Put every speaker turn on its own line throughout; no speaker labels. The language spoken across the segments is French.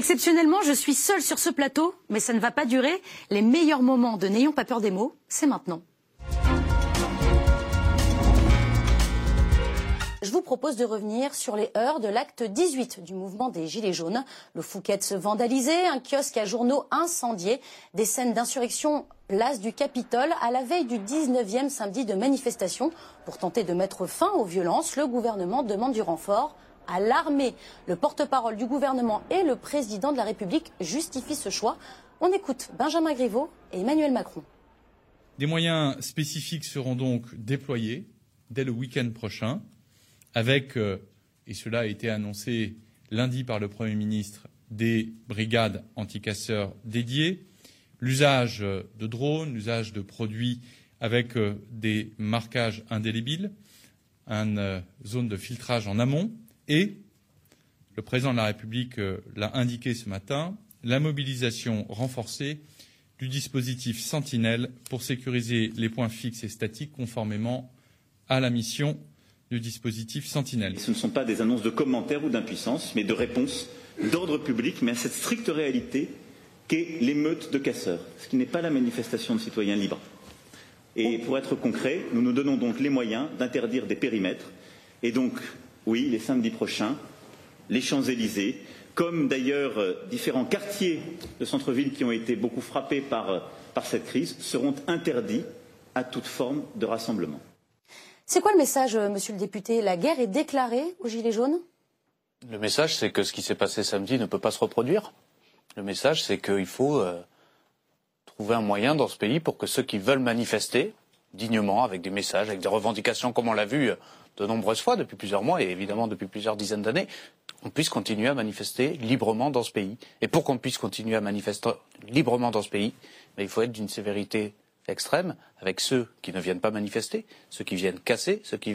Exceptionnellement, je suis seule sur ce plateau, mais ça ne va pas durer. Les meilleurs moments de N'ayons pas peur des mots, c'est maintenant. Je vous propose de revenir sur les heures de l'acte 18 du mouvement des Gilets jaunes. Le Fouquet se vandalisé, un kiosque à journaux incendié, des scènes d'insurrection place du Capitole à la veille du 19e samedi de manifestation. Pour tenter de mettre fin aux violences, le gouvernement demande du renfort à l'armée. Le porte-parole du gouvernement et le président de la République justifient ce choix. On écoute Benjamin Griveaux et Emmanuel Macron.
Des moyens spécifiques seront donc déployés dès le week-end prochain, avec, euh, et cela a été annoncé lundi par le Premier ministre, des brigades anticasseurs dédiées, l'usage de drones, l'usage de produits avec euh, des marquages indélébiles, une euh, zone de filtrage en amont, et, le président de la République euh, l'a indiqué ce matin, la mobilisation renforcée du dispositif Sentinelle pour sécuriser les points fixes et statiques conformément à la mission du dispositif Sentinelle.
Ce ne sont pas des annonces de commentaires ou d'impuissance, mais de réponses d'ordre public, mais à cette stricte réalité qu'est l'émeute de casseurs, ce qui n'est pas la manifestation de citoyens libres. Et pour être concret, nous nous donnons donc les moyens d'interdire des périmètres et donc oui, les samedis prochains, les Champs-Élysées, comme d'ailleurs euh, différents quartiers de centre-ville qui ont été beaucoup frappés par, euh, par cette crise, seront interdits à toute forme de rassemblement.
C'est quoi le message, euh, monsieur le député? La guerre est déclarée aux Gilets jaunes?
Le message, c'est que ce qui s'est passé samedi ne peut pas se reproduire. Le message, c'est qu'il faut euh, trouver un moyen dans ce pays pour que ceux qui veulent manifester dignement, avec des messages, avec des revendications, comme on l'a vu de nombreuses fois depuis plusieurs mois et évidemment depuis plusieurs dizaines d'années, on puisse continuer à manifester librement dans ce pays. Et pour qu'on puisse continuer à manifester librement dans ce pays, ben, il faut être d'une sévérité extrême avec ceux qui ne viennent pas manifester, ceux qui viennent casser, ceux qui,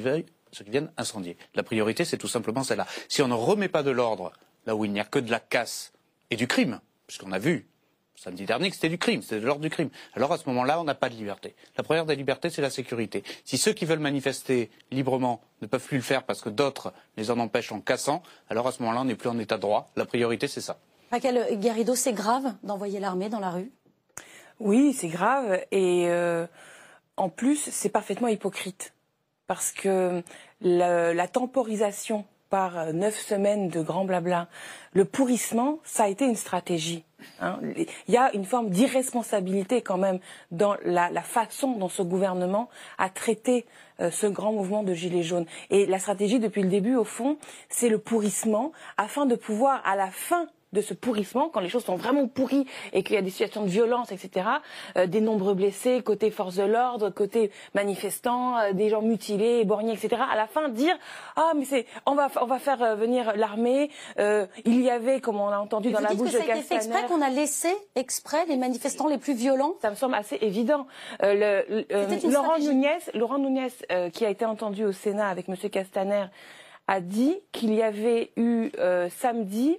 ceux qui viennent incendier. La priorité, c'est tout simplement celle-là. Si on ne remet pas de l'ordre là où il n'y a que de la casse et du crime, puisqu'on a vu samedi dernier que c'était du crime, c'était de l'ordre du crime. Alors à ce moment-là, on n'a pas de liberté. La première des libertés, c'est la sécurité. Si ceux qui veulent manifester librement ne peuvent plus le faire parce que d'autres les en empêchent en cassant, alors à ce moment-là, on n'est plus en état de droit. La priorité, c'est ça.
Raquel Garrido, c'est grave d'envoyer l'armée dans la rue?
Oui, c'est grave. Et euh, en plus, c'est parfaitement hypocrite. Parce que la, la temporisation euh, neuf semaines de grand blabla, le pourrissement, ça a été une stratégie. Hein. Il y a une forme d'irresponsabilité quand même dans la, la, façon dont ce gouvernement a traité euh, ce grand mouvement de Gilets jaunes. Et la stratégie depuis le début, au fond, c'est le pourrissement afin de pouvoir, à la fin de ce pourrissement, quand les choses sont vraiment pourries et qu'il y a des situations de violence, etc., euh, des nombreux blessés, côté force de l'ordre, côté manifestants, euh, des gens mutilés, éborgnés, etc., à la fin dire ah mais c'est on va on va faire euh, venir l'armée. Il y avait, comme on a entendu dans la bouche de Castaner,
fait exprès qu'on a laissé exprès les manifestants les plus violents.
Ça me semble assez évident. Le, le Laurent Nunez, Laurent Nunez, qui a été entendu au Sénat avec Monsieur Castaner, a dit qu'il y avait eu samedi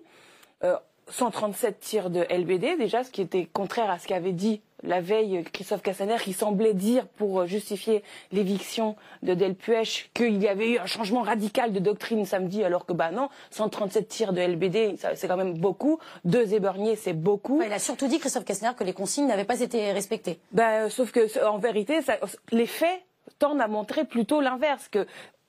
137 euh, tirs de LBD, déjà, ce qui était contraire à ce qu'avait dit la veille Christophe Cassaner, qui semblait dire, pour justifier l'éviction de Delpuech, qu'il y avait eu un changement radical de doctrine samedi, alors que, bah non, 137 tirs de LBD, c'est quand même beaucoup. Deux éborgnés, c'est beaucoup.
il a surtout dit, Christophe Cassaner, que les consignes n'avaient pas été respectées.
Ben, sauf que, en vérité, ça, les faits tendent à montrer plutôt l'inverse, que,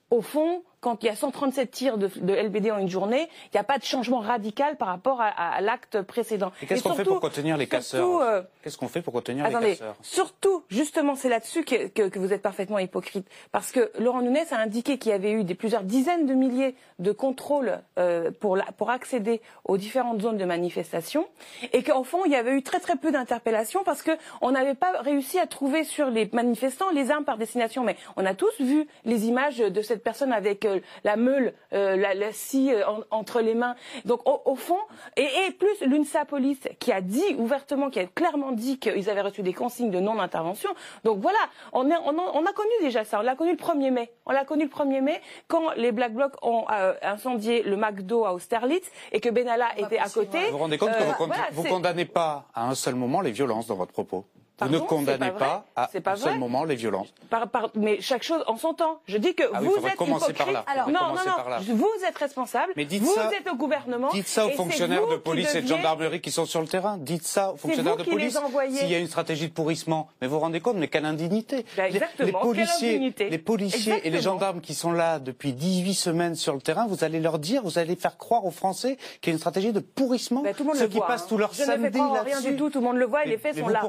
au fond, quand il y a 137 tirs de, de LBD en une journée, il n'y a pas de changement radical par rapport à, à, l'acte précédent.
Et qu'est-ce qu'on fait pour contenir les casseurs euh, Qu'est-ce qu'on fait pour contenir
attendez,
les casseurs
Surtout, justement, c'est là-dessus que, que, que, vous êtes parfaitement hypocrite. Parce que Laurent Nunez a indiqué qu'il y avait eu des plusieurs dizaines de milliers de contrôles euh, pour, la, pour accéder aux différentes zones de manifestation et qu'en fond, il y avait eu très très peu d'interpellations parce qu'on n'avait pas réussi à trouver sur les manifestants les armes par destination. Mais on a tous vu les images de cette personne avec euh, la meule, euh, la, la scie euh, entre les mains. Donc au, fond, et, plus l'UNSA Police qui a dit ouvertement, qui a clairement dit qu'ils avaient reçu des consignes de non-intervention. Donc voilà, on, on, a connu déjà ça. On l'a connu le 1er mai. On l'a connu le 1er mai quand les Black Blocs ont incendié le McDo à Austerlitz et que Benalla était à côté.
Vous vous rendez compte que vous, ne condamnez pas à un seul moment les violences dans votre propos? Vous ne condamnez
pas
à un seul moment les violences.
Par- par- mais chaque chose en son temps. Je dis que
Ah oui,
vous êtes
par
hypocrite.
là.
Alors, non, non, non. Vous êtes responsable.
Mais dites
vous
ça-
êtes au gouvernement.
Dites ça aux fonctionnaires de police et de gendarmerie qui sont sur le terrain. Dites ça aux fonctionnaires
vous
de police. S'il y a une stratégie de pourrissement, mais vous vous rendez compte, mais quelle indignité Les-
exactement,
les, policiers,
indignité.
les policiers et les gendarmes qui sont là depuis 18 semaines sur le terrain, vous allez leur dire, vous allez faire croire aux Français qu'il y a une stratégie de pourrissement.
Tout le monde
Ceux
le
qui
voit,
passent
hein.
tout leur samedi là-dessus.
rien du tout, tout le monde le voit et les faits sont là.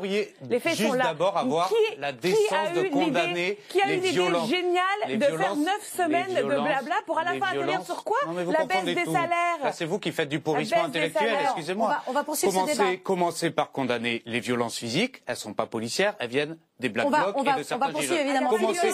Les faits
juste
sont là.
d'abord avoir
Qui-
la décence de condamner
Qui a
les
eu l'idée
violences.
géniale de faire neuf semaines de blabla pour à la fin atterrir sur quoi
Non,
La baisse des
tout.
salaires.
Là, c'est vous qui faites du pourrissement intellectuel, excusez-moi.
On va- on va poursuivre ce
commencez,
débat.
commencez par condamner les violences physiques. Elles sont pas policières, elles viennent des black
On va-
blocs
on va-
et
on
de
va
certains
évidemment.
Commencez,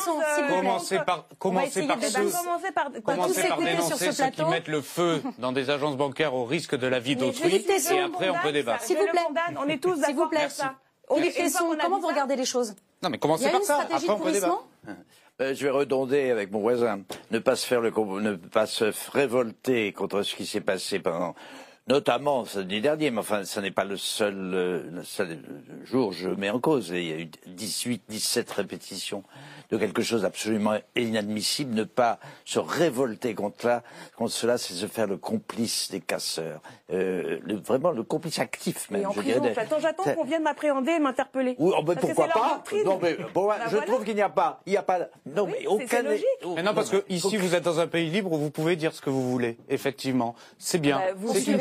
commencez par, commencez par ceux,
commencez par,
tous
commencez par
écouter sur
dénoncer
ce
ceux qui mettent le feu dans des agences bancaires au risque de la vie d'autrui. Et après, on peut débattre.
S'il vous
le
plaît.
condamne, on est tous d'accord avec ça.
Comment vous regardez les choses?
Non, mais commencez par
une
ça?
stratégie
Après,
de
on peut débattre.
pourrissement?
Euh, je vais redonder avec mon voisin. Ne pas se faire le, ne pas se révolter contre ce qui s'est passé pendant, notamment samedi dernier, mais enfin, ce n'est pas le seul, euh, le seul jour, je mets en cause. Il y a eu 18, 17 répétitions de quelque chose d'absolument inadmissible. Ne pas se révolter contre, là, contre cela, c'est se faire le complice des casseurs. Euh, le- vraiment le complice actif, même.
Et en
je
prison,
dirais.
j'attends, j'attends qu'on vienne m'appréhender et m'interpeller.
Oui, oh, ben,
Parce que
pourquoi pas. Non, mais bon,
Bah
je
voilà.
trouve qu'il n'y a pas, il n'y a pas, non,
Oui,
mais aucun.
c'est logique.
Oh,
Mais non, parce que ici, vous êtes dans un pays libre où vous pouvez dire ce que vous voulez, effectivement. C'est bien.
Bah, vous
c'est une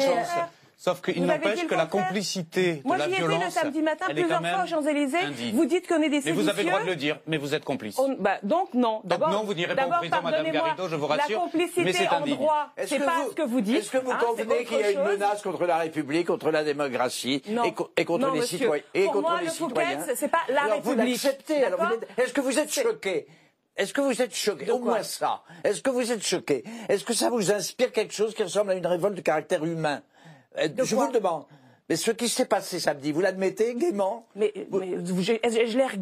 Sauf qu'il n'empêche que la complicité de
Moi,
la
j'y étais
violence.
le samedi matin plusieurs fois aux Champs-Élysées. Vous dites qu'on est des
Mais vous avez le droit de
séditieux.
le dire, mais vous êtes complice.
On- bah, donc non. D'abord,
non, vous n'irez pas
d'abord,
prison, Madame
pardonnez-moi,
Garrido, je vous rassure,
La complicité
mais c'est
en
indigne.
droit,
Est-ce
c'est
que
pas
vous-
ce que vous dites.
Est-ce que vous
hein,
convenez qu'il y a une menace contre la République, contre la démocratie
Non.
et, co- et contre
Non,
les citoyens et
Pour
contre
moi,
les
le Fouquet,
citoyens
c'est pas la
vous
République.
l'acceptez. alors vous êtes- Est-ce que vous êtes choqué Est-ce que vous êtes choqué Au moins ça. Est-ce que vous êtes choqué? Est-ce que ça vous inspire quelque chose qui ressemble à une révolte de caractère humain? Euh, Je vous le demande. Mais ce qui s'est passé samedi, vous l'admettez gaiement?
Mais, mais vous- je, je l'air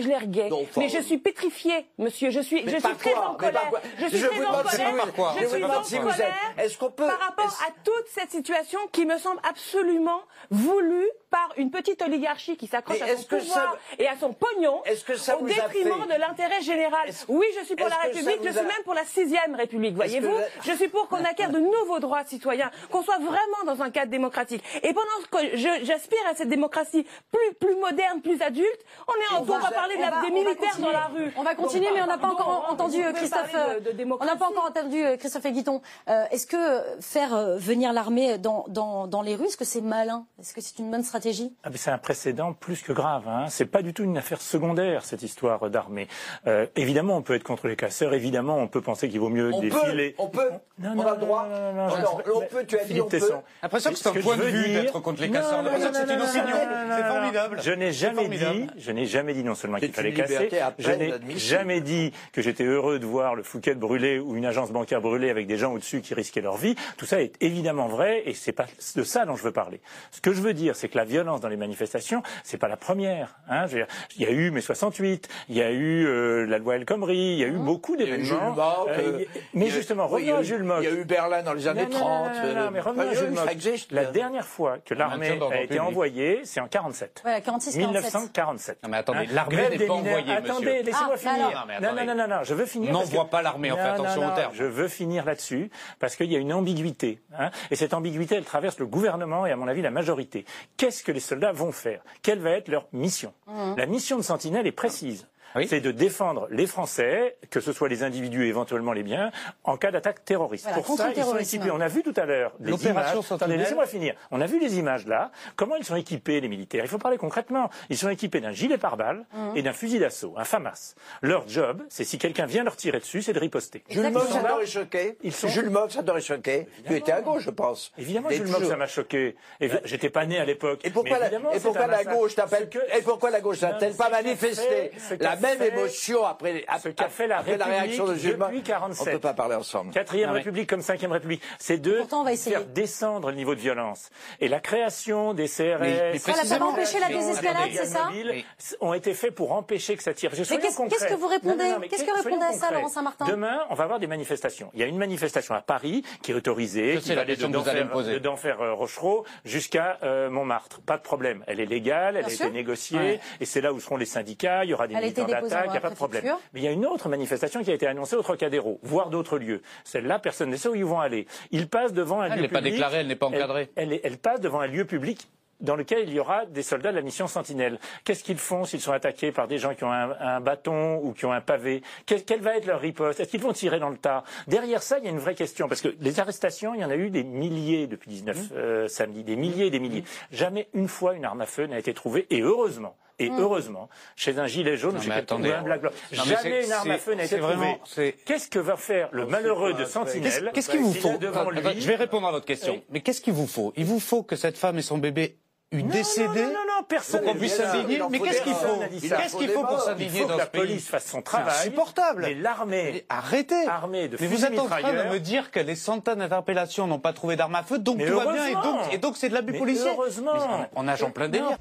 l'air gay
Non, enfin,
Mais je suis pétrifiée, monsieur. Je suis,
Mais
je suis
par
très
quoi
en colère. Je suis
Je
très en colère.
quoi
Je
Je
suis en
si
colère
est-ce qu'on peut-
par rapport à toute cette situation qui me semble absolument voulue par une petite oligarchie qui s'accroche à son pouvoir
ça-
et à son pognon
Est-ce que ça
au détriment
fait-
de l'intérêt général. Oui, je suis pour la République. Je suis
a-
même pour la sixième République. Voyez-vous, je suis pour qu'on acquiert de nouveaux droits citoyens, qu'on soit vraiment dans un cadre démocratique. Et pendant que je- j'aspire à cette démocratie plus, plus moderne, plus adulte, on est en tour parler de
On
la-
va-
des
on
militaires
continuer.
dans la rue.
On va continuer,
Donc,
mais on n'a pas
pardon,
encore entendu euh, Christophe.
parler de- de
euh, on n'a pas encore entendu euh, Christophe Guiton. Euh, Est-ce que faire euh, venir l'armée dans, dans, dans les rues, est-ce que c'est malin? Est-ce que c'est une bonne stratégie?
Ah, c'est un précédent plus que grave. Hein. C'est pas du tout une affaire secondaire cette histoire d'armée. Euh, évidemment, on peut être contre les casseurs. Évidemment, on peut penser qu'il vaut mieux
On
défiler.
peut, on peut,
Non,
on
non,
a le droit.
non, non, non, je-
non, on peut, tu as dit on peut.
L'impression que c'est un point de vue d'être contre les casseurs. L'impression que c'est une opinion. C'est formidable.
Je n'ai jamais dit, je n'ai jamais dit non seulement qu'il fallait casser, je n'ai
admissible.
jamais dit que j'étais heureux de voir le Fouquet brûler ou une agence bancaire brûler avec des gens au-dessus qui risquaient leur vie. Tout ça est évidemment vrai et c'est pas de ça dont je veux parler. Ce que je veux dire, c'est que la violence dans les manifestations, c'est pas la première. Hein. Je veux dire, il y a eu mai 68, il y a eu euh, la loi El Khomri, il y a eu beaucoup
eu Jules
d'événements.
Mock,
Euh,
euh,
mais justement, revenons à Jules Mock.
Il y a eu Berlin dans les années
Non, non,
30.
non, non, non, mais revenons à Jules Mock. La dernière fois que l'armée a été envoyée, c'est en 47.
Voilà, 46 47.
1947.
Non, mais attendez,
Hein,
l'armée n'est
des
pas
mineurs.
envoyée, monsieur.
Attendez, laissez-moi
Ah,
finir.
alors.
Non, mais
non, non, non, non, je veux finir.
N'envoie
que-
pas l'armée, fait attention termes.
Je veux finir là-dessus parce qu'il y a une ambiguïté. hein, et cette ambiguïté, elle traverse le gouvernement et à mon avis la majorité. Qu'est-ce que les soldats vont faire? Quelle va être leur mission? La mission de Sentinelle est précise.
Oui.
C'est de défendre les Français, que ce soit les individus et éventuellement les biens, en cas d'attaque terroriste.
Voilà,
Pour ça, ils sont équipés. On a vu tout à l'heure des images. Laissez-moi finir. On a vu les images là. Comment ils sont équipés, les militaires? Il faut parler concrètement. Ils sont équipés d'un gilet pare-balles
Mmh.
et d'un fusil d'assaut, un FAMAS. Leur job, c'est si quelqu'un vient leur tirer dessus, c'est de riposter.
Jules. Mock, ça t'aurait choqué.
Ils sont-
Jules Mock, ça t'aurait choqué. Tu étais à gauche, je pense.
Évidemment, Jules Mock,
toujours.
ça m'a choqué. Et j'étais pas né à l'époelle.
Et pourquoi, la, et pourquoi la gauche t'appelle, et pourquoi la gauche n'a-t-elle pas manifesté la même
fait-
émotion après,
ce qu'a fait la
après la réaction de Gilles
depuis
On
47.
ne peut pas parler ensemble.
Quatrième
Ah ouais.
République comme cinquième République, c'est de
Pourtant, on va essayer.
faire descendre le niveau de violence. Et la création des CRS,
Mais- mais
Ça, là, ça va empêcher la désescalade, c'est ça
mobiles ont été faits pour empêcher que ça tire. Soyons
qu'est-ce- qu'est-ce que vous répondez
mais
Qu'est-ce que répondez à ça. Laurent Saint-Martin
Demain, on va avoir des manifestations. Il y a une manifestation à Paris qui est autorisée, qui va
la
aller
question
de
que vous allez me
d'enfer
poser.
de d'enfer euh, Rochereau jusqu'à euh, Montmartre. Pas de problème. Elle est légale, elle a été négociée, et c'est là où seront les syndicats. Il y aura des
a
militants d'attaque, il n'y a pas de problème. Mais il y a une autre manifestation qui a été annoncée au Trocadéro, voire d'autres lieux. Celle-là, personne ne sait où ils vont aller. Ils passent devant un
Elle
lieu
n'est pas déclarée, elle n'est pas encadrée.
Elle, passe devant un lieu public dans lequel il y aura des soldats de la mission Sentinelle. Qu'est-ce qu'ils font s'ils sont attaqués par des gens qui ont un, un bâton ou qui ont un pavé? Quelle, quelle va être leur riposte? Est-ce qu'ils vont tirer dans le tas? Derrière ça, il y a une vraie question, parce que les arrestations, il y en a eu des milliers depuis 19
Mmh.
euh, samedi, des milliers et des milliers. Jamais une fois une arme à feu n'a été trouvée, et heureusement. Et heureusement, chez un gilet jaune, chez quelqu'un
attendez.
ou un black bloc,
Non, mais
jamais
c'est-
une arme à
c'est-
feu n'a été
c'est
trouvée.
c'est-
Qu'est-ce que va faire le malheureux de Sentinelle
Qu'est-ce qu'il vous faut Je vais répondre à votre question. Mais qu'est-ce qu'il vous faut? Il vous faut que cette femme et son bébé décédé
Non, non, non, non, personne
pour qu'on puisse s'indigner
Il
Mais qu'est-ce qu'il faut
Il
Qu'est-ce
faut
qu'il faut pour
morts.
Il
s'indigner
faut que
dans
la police fasse son
C'est
travail.
insupportable.
Mais l'armée,
Arrêtez
armée de
Mais vous êtes en train de me dire que les centaines d'interpellations n'ont pas trouvé d'armes à feu, donc
Mais
tout va bien, et
heureusement.
donc, et donc c'est de l'abus policier.
heureusement.
Mais on, on nage en plein
Non.
délire.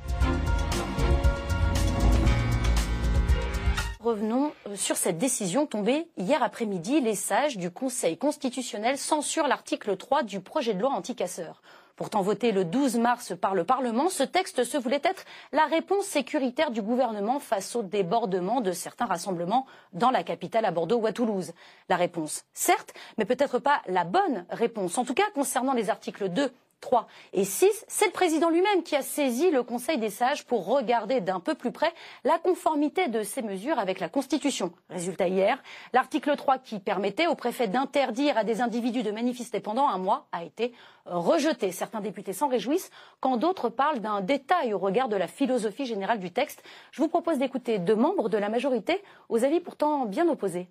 Revenons euh, sur cette décision tombée hier après-midi. Les sages du Conseil constitutionnel censurent l'article 3 du projet de loi anti-casseurs. Pourtant voté le 12 mars par le Parlement, ce texte se voulait être la réponse sécuritaire du gouvernement face au débordement de certains rassemblements dans la capitale à Bordeaux ou à Toulouse. La réponse, certes, mais peut-être pas la bonne réponse. En tout cas, concernant les articles 2 3 et 6, c'est le président lui-même qui a saisi le Conseil des sages pour regarder d'un peu plus près la conformité de ces mesures avec la Constitution. Résultat hier, l'article 3 qui permettait au préfet d'interdire à des individus de manifester pendant un mois a été rejeté. Certains députés s'en réjouissent quand d'autres parlent d'un détail au regard de la philosophie générale du texte. Je vous propose d'écouter deux membres de la majorité aux avis pourtant bien opposés.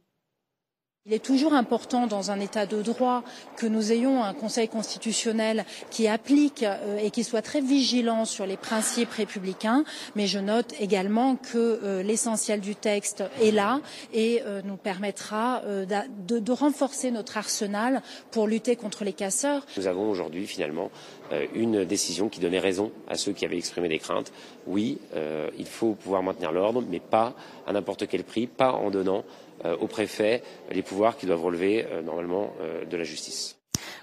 Il est toujours important dans un État de droit que nous ayons un Conseil constitutionnel qui applique euh, et qui soit très vigilant sur les principes républicains, mais je note également que euh, l'essentiel du texte est là et euh, nous permettra de, renforcer notre arsenal pour lutter contre les casseurs.
Nous avons aujourd'hui finalement une décision qui donnait raison à ceux qui avaient exprimé des craintes. Oui, il faut pouvoir maintenir l'ordre, mais pas à n'importe quel prix, pas en donnant euh, au préfet les pouvoirs qui doivent relever euh, normalement euh, de la justice.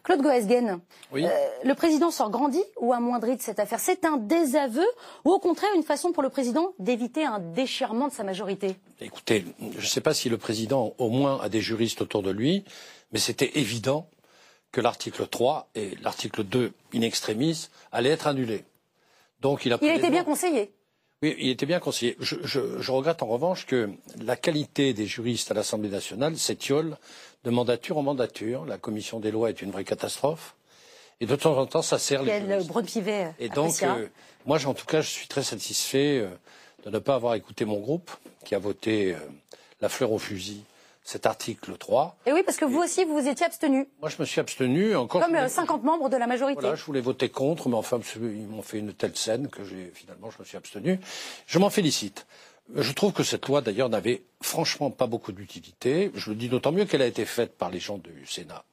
Claude Goesgen,
Oui.
euh, le président sort grandi ou amoindri de cette affaire? C'est un désaveu ou au contraire une façon pour le président d'éviter un déchirement de sa majorité?
Écoutez, je ne sais pas si le président, au moins, a des juristes autour de lui, mais c'était évident que l'article 3 et l'article 2 in extremis allaient être annulés. Donc il a,
Il a été bien conseillé.
Oui, il était bien conseillé. Je, je- je regrette en revanche que la qualité des juristes à l'Assemblée nationale s'étiole de mandature en mandature. La commission des lois est une vraie catastrophe. Et de temps en temps, ça sert les juristes.
Brun Pivet
Et donc, euh, moi, en tout cas, je suis très satisfait euh, de ne pas avoir écouté mon groupe, qui a voté euh, la fleur au fusil, cet article 3.
Et oui, parce que vous aussi, vous vous étiez abstenu,
Moi, je me suis abstenu. Encore
comme
je
euh,
voulais-
50 membres de la majorité.
Voilà, je voulais voter contre, mais enfin, ils m'ont fait une telle scène que finalement, je me suis abstenu. Je m'en félicite. Je trouve que cette loi, d'ailleurs, n'avait franchement pas beaucoup d'utilité. Je le dis d'autant mieux qu'elle a été faite par les gens du Sénat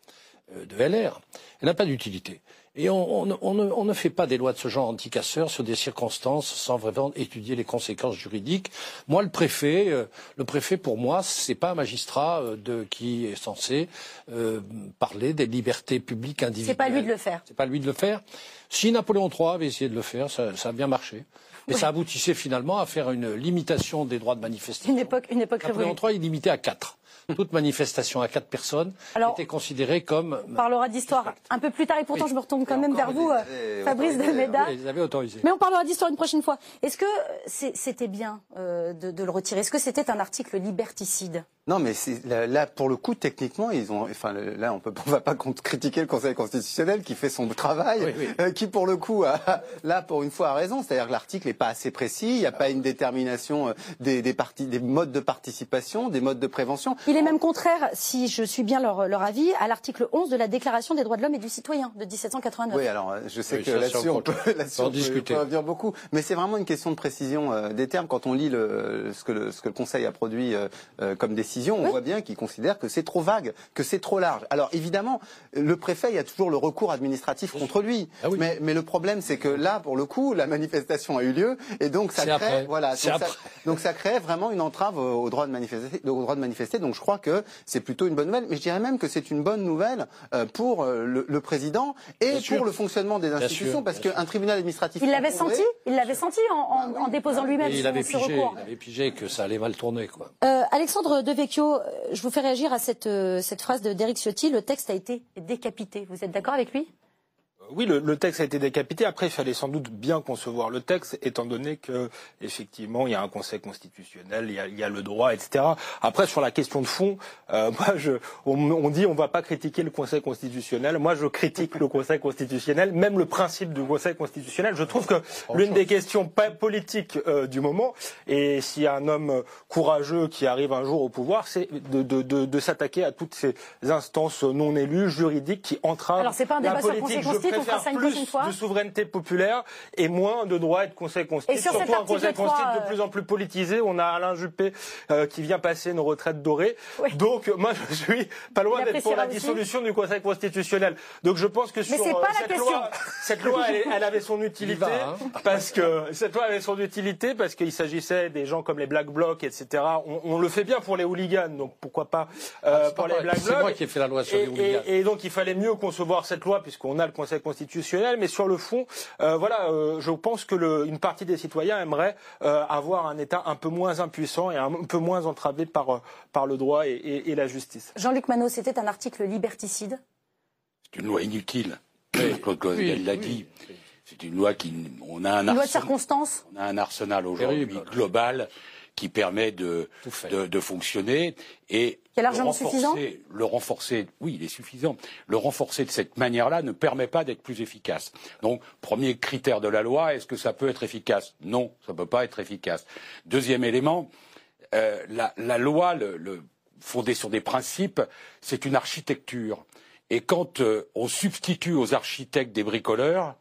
euh, de LR. Elle n'a pas d'utilité. Et on, on ne- on ne, on ne fait pas des lois de ce genre anti-casseurs sur des circonstances sans vraiment étudier les conséquences juridiques. Moi, le préfet, euh, le préfet pour moi, c'est pas un magistrat euh, de, qui est censé euh, parler des libertés publiques individuelles.
C'est pas lui de le faire.
C'est pas lui de le faire. Si Napoléon III avait essayé de le faire, ça, ça a bien marché. Mais ça aboutissait finalement à faire une limitation des droits de manifestation.
Une époque, une époque
Napoléon. III, il limitait à quatre. Toute manifestation à quatre personnes
Alors,
était considérée comme.
On parlera d'histoire un peu plus tard et pourtant
Oui.
je me retourne quand
Et
même vers vous, euh, Fabrice Delmeda.
Ils avaient autorisé.
Mais on parlera d'histoire une prochaine fois. Est-ce que c'était bien euh, de, de le retirer? Est-ce que c'était un article liberticide?
Non, mais là, là, pour le coup, techniquement, ils ont. Enfin, là, on peut, on va pas critiquer le Conseil constitutionnel qui fait son travail, oui, oui. Euh, qui pour le coup, a, là, pour une fois, a raison. C'est-à-dire que l'article n'est pas assez précis. Il n'y a pas une détermination des, des, modes de participation, des modes de prévention.
Il est même contraire, si je suis bien leur, leur avis, à l'article 11 de la Déclaration des droits de l'homme et du citoyen de 1789.
Oui, alors je sais que là-dessus, on peut, là on discuter. dire beaucoup, mais c'est vraiment une question de précision euh, des termes. Quand on lit le, ce, que le, ce que le Conseil a produit euh, comme décision on voit bien qu'il considère que c'est trop vague, que c'est trop large. Alors évidemment, le préfet, il y a toujours le recours administratif contre lui. Ah mais, mais, le problème, c'est que là, pour le coup, la manifestation a eu lieu et donc ça crée, voilà, donc ça, donc ça, crée vraiment une entrave au droit de manifester. Au droit de manifester. Donc je crois que c'est plutôt une bonne nouvelle. Mais je dirais même que c'est une bonne nouvelle euh, pour euh, le, le président et pour le fonctionnement des institutions, parce qu'un tribunal administratif.
Il l'avait senti. Il l'avait senti en, en, bah en déposant lui-même.
Il avait pigé. Il avait pigé que ça allait mal tourner, quoi.
Euh, Alexandre Devecchio, je vous fais réagir à cette, cette phrase d'Éric Ciotti. Le texte a été décapité. Vous êtes d'accord avec lui?
Oui, le, le, texte a été décapité. Après, il fallait sans doute bien concevoir le texte, étant donné que effectivement, il y a un Conseil constitutionnel, il y a, il y a le droit, etc. Après, sur la question de fond, euh, moi, je, on, on, dit on va pas critiquer le Conseil constitutionnel. Moi, je critique le Conseil constitutionnel, même le principe du Conseil constitutionnel. Je trouve que l'une des questions politiques euh, du moment, et s'il y a un homme courageux qui arrive un jour au pouvoir, c'est de, de, de, de s'attaquer à toutes ces instances non élues, juridiques, qui entravent
Alors, pas un
la
débat
politique.
Sur le
préfère plus de souveraineté populaire et moins de droits et de conseil constitutionnel. Surtout un conseil constitutionnel de plus en plus politisé. On a Alain Juppé euh, qui vient passer une retraite dorée. Oui. Donc moi je suis pas loin d'être pour la dissolution du conseil constitutionnel. Donc je pense que sur
euh,
cette, loi, cette loi, elle, elle, avait son utilité va, hein. parce que cette loi avait son utilité parce qu'il s'agissait des gens comme les Black Blocs, etc. On, on, le fait bien pour les hooligans, donc pourquoi pas euh, ah, pour les Black Blocs.
C'est moi qui ai fait la loi sur
et,
les hooligans.
Et, et donc il fallait mieux concevoir cette loi puisqu'on a le conseil constitutionnel, mais sur le fond, euh, voilà, euh, je pense que le, une partie des citoyens aimerait euh, avoir un État un peu moins impuissant et un peu moins entravé par, par le droit et, et, et la justice.
Jean-Luc Manot, c'était un article liberticide?
C'est une loi inutile. Claude Claudel l'a dit. C'est une loi qui, on a un
une
arsenal,
loi de circonstance?
On a un arsenal aujourd'hui global qui permet de, de, de, fonctionner et renforcer,
suffisant
le renforcer, oui, il est suffisant. Le renforcer de cette manière-là ne permet pas d'être plus efficace. Donc, premier critère de la loi, est-ce que ça peut être efficace? Non, ça ne peut pas être efficace. Deuxième élément, euh, la, la, loi, le, le, fondée sur des principes, c'est une architecture. Et quand euh, on substitue aux architectes des bricoleurs,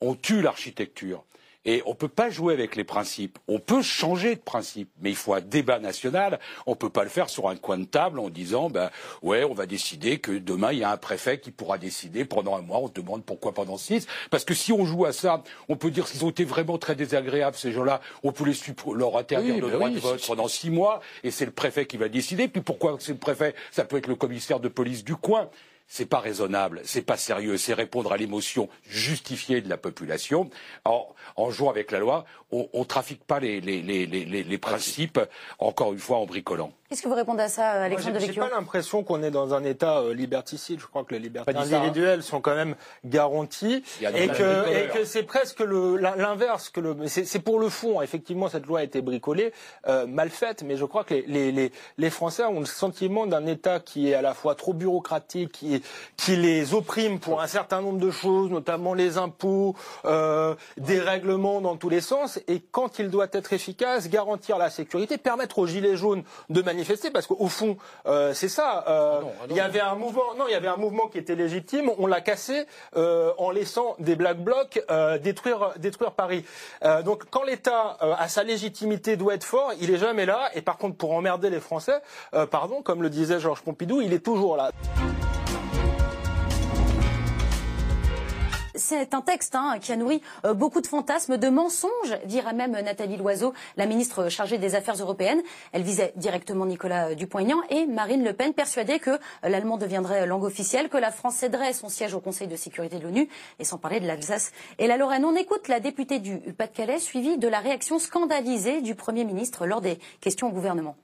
on tue l'architecture. Et on ne peut pas jouer avec les principes. On peut changer de principe, mais il faut un débat national. On ne peut pas le faire sur un coin de table en disant, ben ouais, on va décider que demain il y a un préfet qui pourra décider pendant un mois. On se demande pourquoi pendant six. Parce que si on joue à ça, on peut dire qu'ils ont été vraiment très désagréables ces gens-là. On peut les leur interdire oui, le droit oui, de vote pendant six mois, et c'est le préfet qui va décider. Puis pourquoi c'est le préfet? Ça peut être le commissaire de police du coin c'est pas raisonnable, c'est pas sérieux, c'est répondre à l'émotion justifiée de la population. En, en jouant avec la loi, on ne trafique pas les, les, les, les, principes, encore une fois, en bricolant.
Qu'est-ce que vous répondez à ça, Alexandre
J'ai pas l'impression qu'on est dans un État euh, liberticide. Je crois que les libertés individuelles sont quand même garanties et que, et que c'est presque l'inverse. Que le, c'est pour le fond. Effectivement, cette loi a été bricolée, euh, mal faite, mais je crois que les, les, les, Français ont le sentiment d'un État qui est à la fois trop bureaucratique, qui, qui les opprime pour un certain nombre de choses, notamment les impôts, euh, des règlements dans tous les sens. Et quand il doit être efficace, garantir la sécurité, permettre aux gilets jaunes de manifester parce qu'au fond euh, c'est ça euh, ah non, ah non, il y avait un mouvement non il y avait un mouvement qui était légitime. On l'a cassé euh, en laissant des black blocs euh, détruire détruire Paris. Euh, donc quand l'État a sa légitimité doit être fort il est jamais là. Et par contre pour emmerder les Français pardon comme le disait Georges Pompidou il est toujours là
c'est un texte hein, qui a nourri euh, beaucoup de fantasmes, de mensonges, dira même Nathalie Loiseau, la ministre chargée des Affaires européennes. Elle visait directement Nicolas Dupont-Aignan et Marine Le Pen, persuadée que euh, l'allemand deviendrait langue officielle, que la France céderait son siège au Conseil de sécurité de l'ONU, et sans parler de l'Alsace et la Lorraine. On écoute la députée du Pas-de-Calais, suivie de la réaction scandalisée du Premier ministre lors des questions au gouvernement.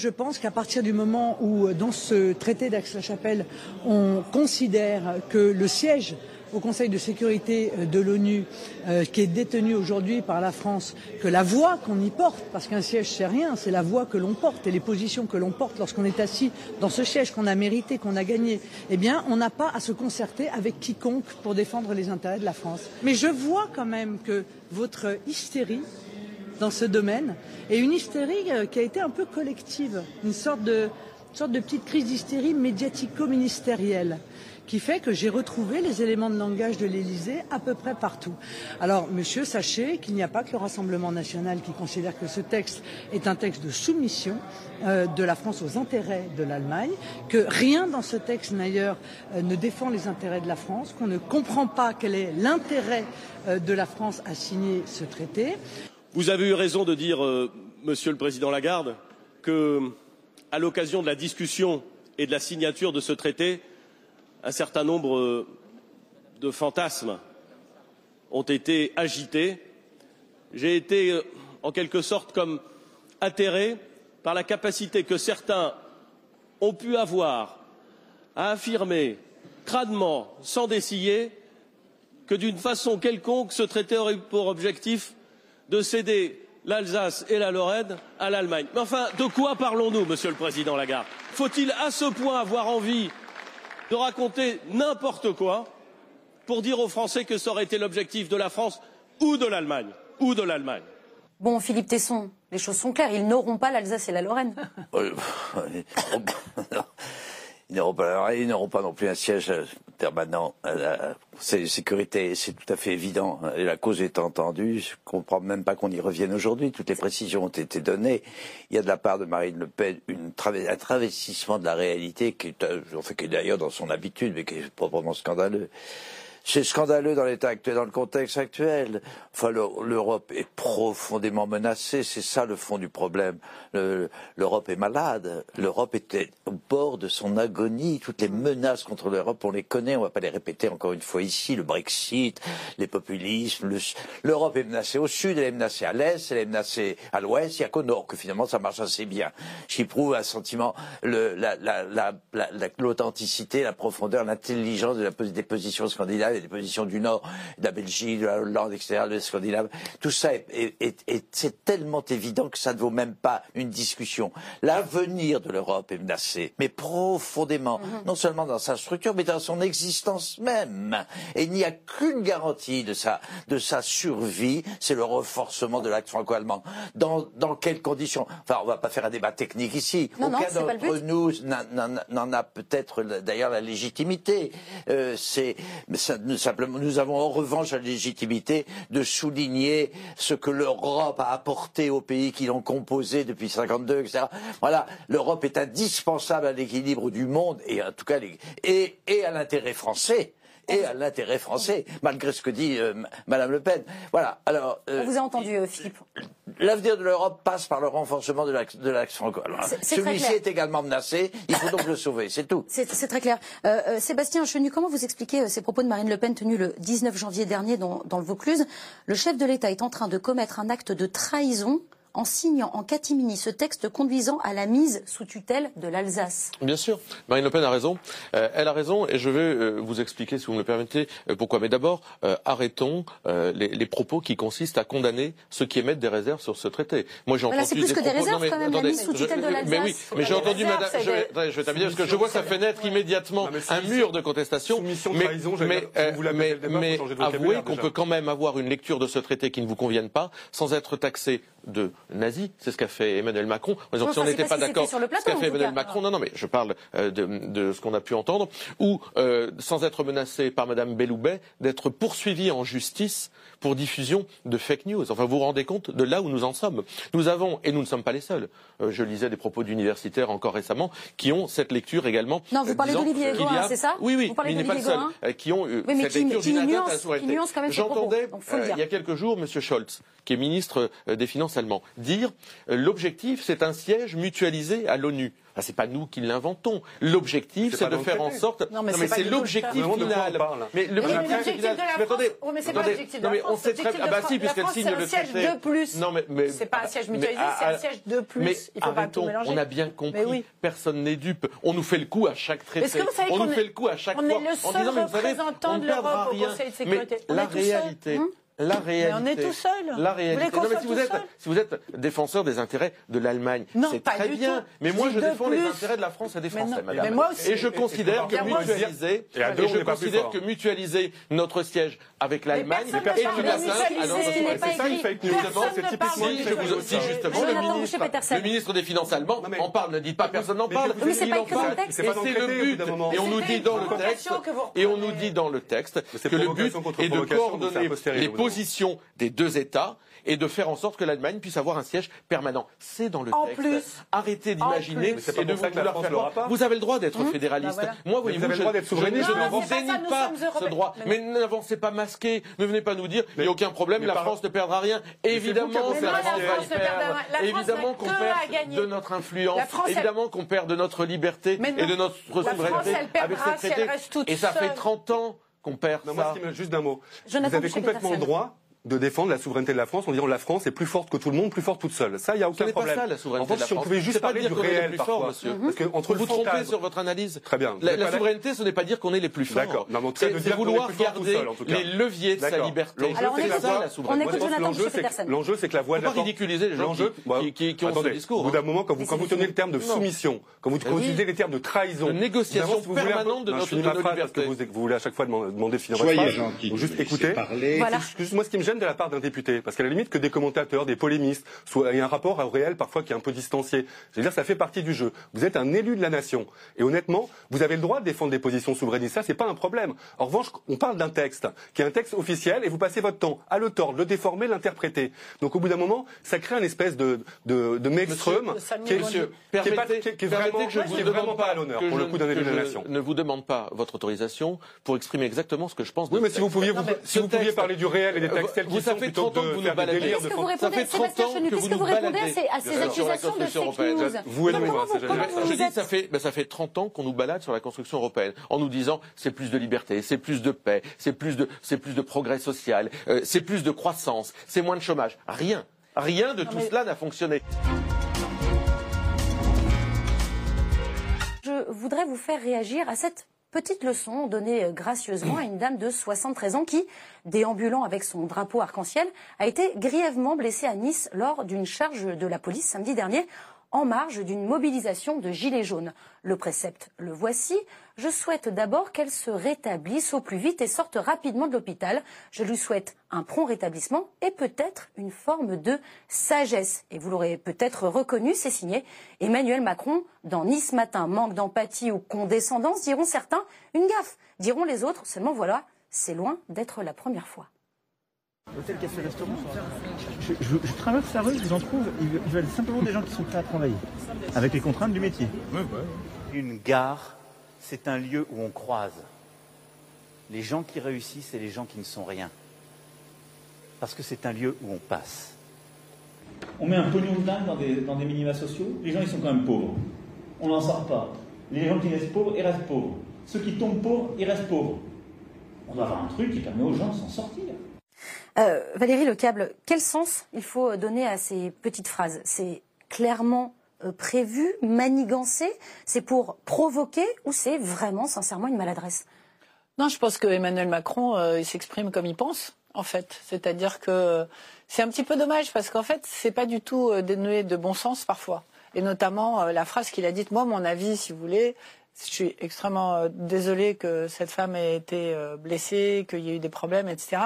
Je pense qu'à partir du moment où, dans ce traité d'Aix-la-Chapelle, on considère que le siège au Conseil de sécurité euh, de l'ONU, euh, qui est détenu aujourd'hui par la France, que la voix qu'on y porte, parce qu'un siège c'est rien, c'est la voix que l'on porte et les positions que l'on porte lorsqu'on est assis dans ce siège qu'on a mérité, qu'on a gagné, eh bien, on n'a pas à se concerter avec quiconque pour défendre les intérêts de la France. Mais je vois quand même que votre hystérie dans ce domaine est une hystérie euh, qui a été un peu collective, une sorte de, une sorte de petite crise d'hystérie médiatico-ministérielle qui fait que j'ai retrouvé les éléments de langage de l'Élysée à peu près partout. Alors, monsieur, sachez qu'il n'y a pas que le Rassemblement national qui considère que ce texte est un texte de soumission euh, de la France aux intérêts de l'Allemagne, que rien dans ce texte d'ailleurs euh, ne défend les intérêts de la France, qu'on ne comprend pas quel est l'intérêt euh, de la France à signer ce traité.
Vous avez eu raison de dire, monsieur le président Lagarde, que, à l'occasion de la discussion et de la signature de ce traité, un certain nombre de fantasmes ont été agités. J'ai été, euh, en quelque sorte, comme atterré par la capacité que certains ont pu avoir à affirmer crânement, sans dessiller, que d'une façon quelconque, ce traité aurait pour objectif de céder l'Alsace et la Lorraine à l'Allemagne. Mais enfin, de quoi parlons-nous, Monsieur le Président Lagarde? Faut-il à ce point avoir envie de raconter n'importe quoi pour dire aux Français que ça aurait été l'objectif de la France ou de l'Allemagne ou de l'Allemagne.
Bon, Philippe Tesson, les choses sont claires, ils n'auront pas l'Alsace et la Lorraine.
Ils n'auront pas, ils n'auront pas non plus un siège permanent à la sécurité, c'est tout à fait évident. Et la cause est entendue, je ne comprends même pas qu'on y revienne aujourd'hui. Toutes les précisions ont été données. Il y a de la part de Marine Le Pen une un travestissement de la réalité qui est, euh, qui est d'ailleurs dans son habitude, mais qui est proprement scandaleux. C'est scandaleux dans l'état actuel, dans le contexte actuel. Enfin, l'Europe est profondément menacée. C'est ça le fond du problème. L'Europe est malade. L'Europe était au bord de son agonie. Toutes les menaces contre l'Europe, on les connaît. On ne va pas les répéter encore une fois ici. Le Brexit, les populismes. L'Europe est menacée au sud, elle est menacée à l'est, elle est menacée à l'ouest. Il n'y a qu'au nord que finalement ça marche assez bien. J'y prouve un sentiment, l'authenticité, la, profondeur, l'intelligence des positions scandinaves des positions du Nord, de la Belgique, de la Hollande, etc., de Scandinave. Tout ça, est, c'est tellement évident que ça ne vaut même pas une discussion. L'avenir de l'Europe est menacé, mais profondément, mhm. non seulement dans sa structure, mais dans son existence même. Et il n'y a qu'une garantie de sa, de sa survie, c'est le renforcement de l'acte franco-allemand. Dans, dans quelles conditions? Enfin, on ne va pas faire un débat technique ici.
Non, Aucun d'entre
nous n'en a peut-être d'ailleurs la légitimité. Euh, c'est, nous, avons en revanche la légitimité de souligner ce que l'Europe a apporté aux pays qui l'ont composé depuis 52, etc. Voilà, l'Europe est indispensable à l'équilibre du monde et à l'intérêt français et à l'intérêt français, malgré ce que dit euh, Madame Le Pen. Voilà. Alors,
euh, on vous a entendu, euh, Philippe.
L'avenir de l'Europe passe par le renforcement de l'axe franco. Celui-ci est également menacé. Il faut donc le sauver. C'est tout.
C'est très clair. Sébastien Chenu, comment vous expliquez ces propos de Marine Le Pen tenus le 19 janvier dernier dans, dans le Vaucluse? Le chef de l'État est en train de commettre un acte de trahison en signant en catimini ce texte conduisant à la mise sous tutelle de l'Alsace.
Bien sûr, Marine Le Pen a raison. Euh, elle a raison et je vais euh, vous expliquer, si vous me le permettez, euh, pourquoi. Mais d'abord, arrêtons les, les, propos qui consistent à condamner ceux qui émettent des réserves sur ce traité.
Moi, j'ai entendu
c'est
plus que des réserves quand même, la mise sous tutelle de l'Alsace.
Mais oui, mais j'ai entendu Madame. Je vais, je vais terminer parce que je vois que ça fait naître immédiatement un mur de contestation.
Mais,
mais, mais, mais avouez qu'on peut quand même avoir une lecture de ce traité qui ne vous convienne pas sans être taxé de nazis. C'est ce qu'a fait Emmanuel Macron.
si on n'était pas, d'accord, ce
qu'a fait Emmanuel Macron, non, non, mais je parle euh, de, ce qu'on a pu entendre, ou euh, sans être menacé par Madame Belloubet, d'être poursuivi en justice pour diffusion de fake news. Enfin, vous vous rendez compte de là où nous en sommes. Nous avons, et nous ne sommes pas les seuls. Euh, je lisais des propos d'universitaires encore récemment qui ont cette lecture également.
Non, vous parlez d'Olivier Goin, c'est ça
Oui, oui, mais il n'est pas le seul. qui ont eu cette lecture d'une atteinte à la souveraineté. J'entendais il y a quelques jours M. Scholz, qui est ministre des Finances allemand. Dire euh, l'objectif, c'est un siège mutualisé à l'ONU. Ce c'est pas nous qui l'inventons. L'objectif, c'est de faire en sorte.
Non, mais,
c'est l'objectif final.
Mais le l'objectif de la France. Oh, mais c'est pas l'objectif de la France. On sait très.
Ah bah si, puisqu'elle signe
le traité. C'est un siège de plus. Non, mais c'est pas un siège mutualisé, c'est un siège de plus.
Mais Il faut pas tout mélanger. On a bien compris. Personne n'est dupe. On nous fait le coup à chaque traité. On nous fait le coup à chaque fois. On
est le seul représentant de l'Europe au Conseil de sécurité.
La réalité la réalité.
Mais on est tout seul.
La réalité.
Vous
non, mais si vous, êtes, si vous êtes défenseur des intérêts de l'Allemagne, c'est très bien.
Tout.
Mais moi, je, défends les intérêts de la France et des Français, mais madame.
Mais moi aussi.
Et je considère que mutualiser, et, et je considère que mutualiser notre siège avec l'Allemagne est une
atteinte.
C'est ça une fake news.
C'est typiquement.
Si justement le ministre des Finances allemand en parle, ne dites pas personne n'en parle.
Mais c'est pas écrit dans le texte.
Et c'est le but. Et on nous dit dans le texte. Et on nous dit dans le texte que le but est de coordonner les positions des deux États et de faire en sorte que l'Allemagne puisse avoir un siège permanent. C'est dans le
en
texte.
Plus,
Arrêtez d'imaginer et de vouloir faire. Vous avez le droit d'être mmh. fédéraliste. Bah voilà. Moi, voyez-vous, je, je, ne vous dénie pas ce droit. Mais, n'avancez pas masqué. Ne venez pas nous dire il n'y a aucun problème, la France ne perdra rien. Évidemment la France va y perdre. Évidemment qu'on perd de notre influence. Évidemment qu'on perd de notre liberté et de notre souveraineté avec ce traité. Et ça fait 30 ans qu'on perd
non,
ça.
Moi, juste d'un mot. Vous avez complètement le droit de défendre la souveraineté de la France en disant la France est plus forte que tout le monde, plus forte toute seule. Ça, il n'y a aucun
Ce
problème.
Pas ça, la souveraineté
en fait, si on pouvait juste parler du réel parfois. Fort,
monsieur. Parce que entre vous, vous trompez sur votre analyse.
Très bien.
La, la souveraineté, ce n'est pas dire qu'on est les plus forts.
D'accord. Non,
c'est vouloir garder les leviers de sa liberté.
C'est ça, la souveraineté.
L'enjeu, c'est que la voie de la
force... ridiculiser les gens qui ont ce discours.
Au bout d'un moment, quand vous tenez le terme de soumission, quand vous utilisez les termes de trahison,
de négociation permanente de notre liberté.
Vous voulez à chaque fois demander de finir votre phrase. Juste écouter. Moi, ce qui me gêne de la part d'un député, parce qu'à la limite que des commentateurs, des polémistes, soit, il y a un rapport au réel parfois qui est un peu distancié. Je veux dire, ça fait partie du jeu. Vous êtes un élu de la nation. Et honnêtement, vous avez le droit de défendre des positions souverainistes. Ça, c'est pas un problème. En revanche, on parle d'un texte, qui est un texte officiel, et vous passez votre temps à le tordre, le déformer, l'interpréter. Donc, au bout d'un moment, ça crée un espèce de, de, de qui est,
monsieur, qui est, pas, qui est, qui est vraiment,
que je vous vraiment pas à l'honneur pour le coup d'un élu de la nation.
ne vous demande pas votre autorisation pour exprimer exactement ce que je pense.
Oui, mais si vous pouviez, si vous pouviez parler du réel et des textes tels qu'ils sont, plutôt que de
vous nous baladez. Qu'est-ce que vous répondez, Sébastien Chenu, qu'est-ce que vous répondez à ces accusations de fake news
Vous et nous,
Je dis, ça fait, ça fait 30 ans qu'on nous balade sur la construction européenne en nous disant c'est plus de liberté, c'est plus de paix, c'est plus de, c'est plus de progrès social, c'est plus de croissance, c'est moins de chômage. Rien. Rien de tout cela n'a fonctionné.
Je voudrais vous faire réagir à cette Petite leçon donnée gracieusement à une dame de 73 ans qui, déambulant avec son drapeau arc-en-ciel, a été grièvement blessée à Nice lors d'une charge de la police samedi dernier en marge d'une mobilisation de Gilets jaunes. Le précepte, le voici. Je souhaite d'abord qu'elle se rétablisse au plus vite et sorte rapidement de l'hôpital. Je lui souhaite un prompt rétablissement et peut-être une forme de sagesse. Et vous l'aurez peut-être reconnu, c'est signé Emmanuel Macron dans Nice Matin. Manque d'empathie ou condescendance, diront certains. Une gaffe, diront les autres. Seulement voilà, c'est loin d'être la première fois.
Hôtel, café, restaurant. Je, je, je, traverse la rue, je vous en trouve. Ils veulent simplement des gens qui sont prêts à travailler, avec les contraintes du métier.
Une gare, c'est un lieu où on croise les gens qui réussissent et les gens qui ne sont rien. Parce que c'est un lieu où on passe.
On met un pognon de dingue dans des, dans des minima sociaux. Les gens, ils sont quand même pauvres. On n'en sort pas. Les gens qui restent pauvres, ils restent pauvres. Ceux qui tombent pauvres, ils restent pauvres. On doit avoir un truc qui permet aux gens de s'en sortir.
Euh, Valérie Lecable, quel sens il faut donner à ces petites phrases? C'est clairement prévu, manigancé C'est pour provoquer ou c'est vraiment, sincèrement, une maladresse?
Non, je pense que Emmanuel Macron, euh, il s'exprime comme il pense, en fait. C'est-à-dire que c'est un petit peu dommage parce qu'en fait, c'est pas du tout euh, dénué de bon sens parfois. Et notamment euh, la phrase qu'il a dite, moi, mon avis, si vous voulez, je suis extrêmement euh, désolée que cette femme ait été euh, blessée, qu'il y ait eu des problèmes, etc.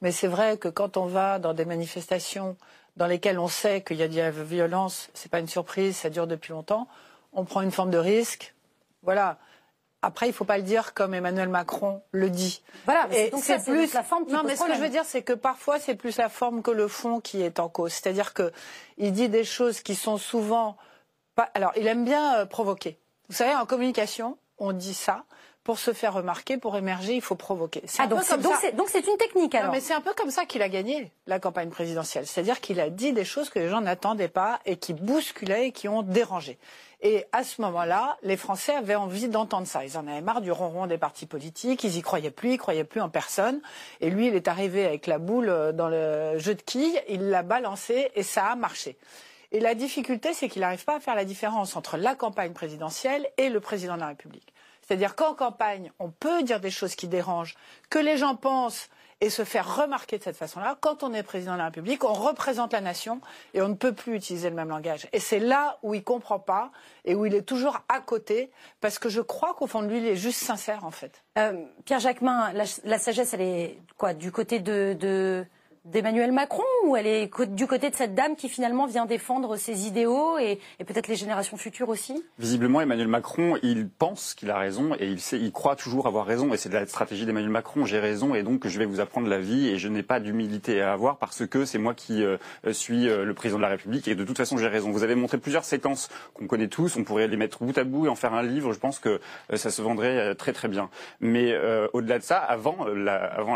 Mais c'est vrai que quand on va dans des manifestations dans lesquelles on sait qu'il y a de la violence, c'est pas une surprise, ça dure depuis longtemps, on prend une forme de risque. Voilà. Après, il ne faut pas le dire comme Emmanuel Macron le dit.
Voilà, et donc c'est plus
la forme. Qui non, mais ce que je veux dire, c'est que parfois c'est plus la forme que le fond qui est en cause. C'est-à-dire qu'il dit des choses qui sont souvent pas. Alors, il aime bien euh, provoquer. Vous savez, en communication, on dit ça pour se faire remarquer, pour émerger, il faut provoquer.
Ah, donc c'est une technique alors.
Non, mais c'est un peu comme ça qu'il a gagné la campagne présidentielle. C'est-à-dire qu'il a dit des choses que les gens n'attendaient pas et qui bousculaient et qui ont dérangé. Et à ce moment-là, les Français avaient envie d'entendre ça. Ils en avaient marre du ronron des partis politiques, ils y croyaient plus, ils croyaient plus en personne. Et lui, il est arrivé avec la boule euh, dans le jeu de quilles, il l'a balancé et ça a marché. Et la difficulté, c'est qu'il n'arrive pas à faire la différence entre la campagne présidentielle et le président de la République. C'est-à-dire qu'en campagne, on peut dire des choses qui dérangent, que les gens pensent et se faire remarquer de cette façon-là. Quand on est président de la République, on représente la nation et on ne peut plus utiliser le même langage. Et c'est là où il ne comprend pas et où il est toujours à côté, parce que je crois qu'au fond de lui, il est juste sincère, en fait.
Euh, Pierre Jacquemin, la, sagesse, elle est quoi Du côté de d'Emmanuel Macron ou elle est du côté de cette dame qui finalement vient défendre ses idéaux et, peut-être les générations futures aussi?
Visiblement, Emmanuel Macron, il pense qu'il a raison et il, sait, croit toujours avoir raison. Et c'est de la stratégie d'Emmanuel Macron. J'ai raison et donc je vais vous apprendre la vie et je n'ai pas d'humilité à avoir parce que c'est moi qui euh, suis euh, le président de la République et de toute façon j'ai raison. Vous avez montré plusieurs séquences qu'on connaît tous. On pourrait les mettre bout à bout et en faire un livre. Je pense que euh, ça se vendrait très très bien. Mais au-delà de ça, avant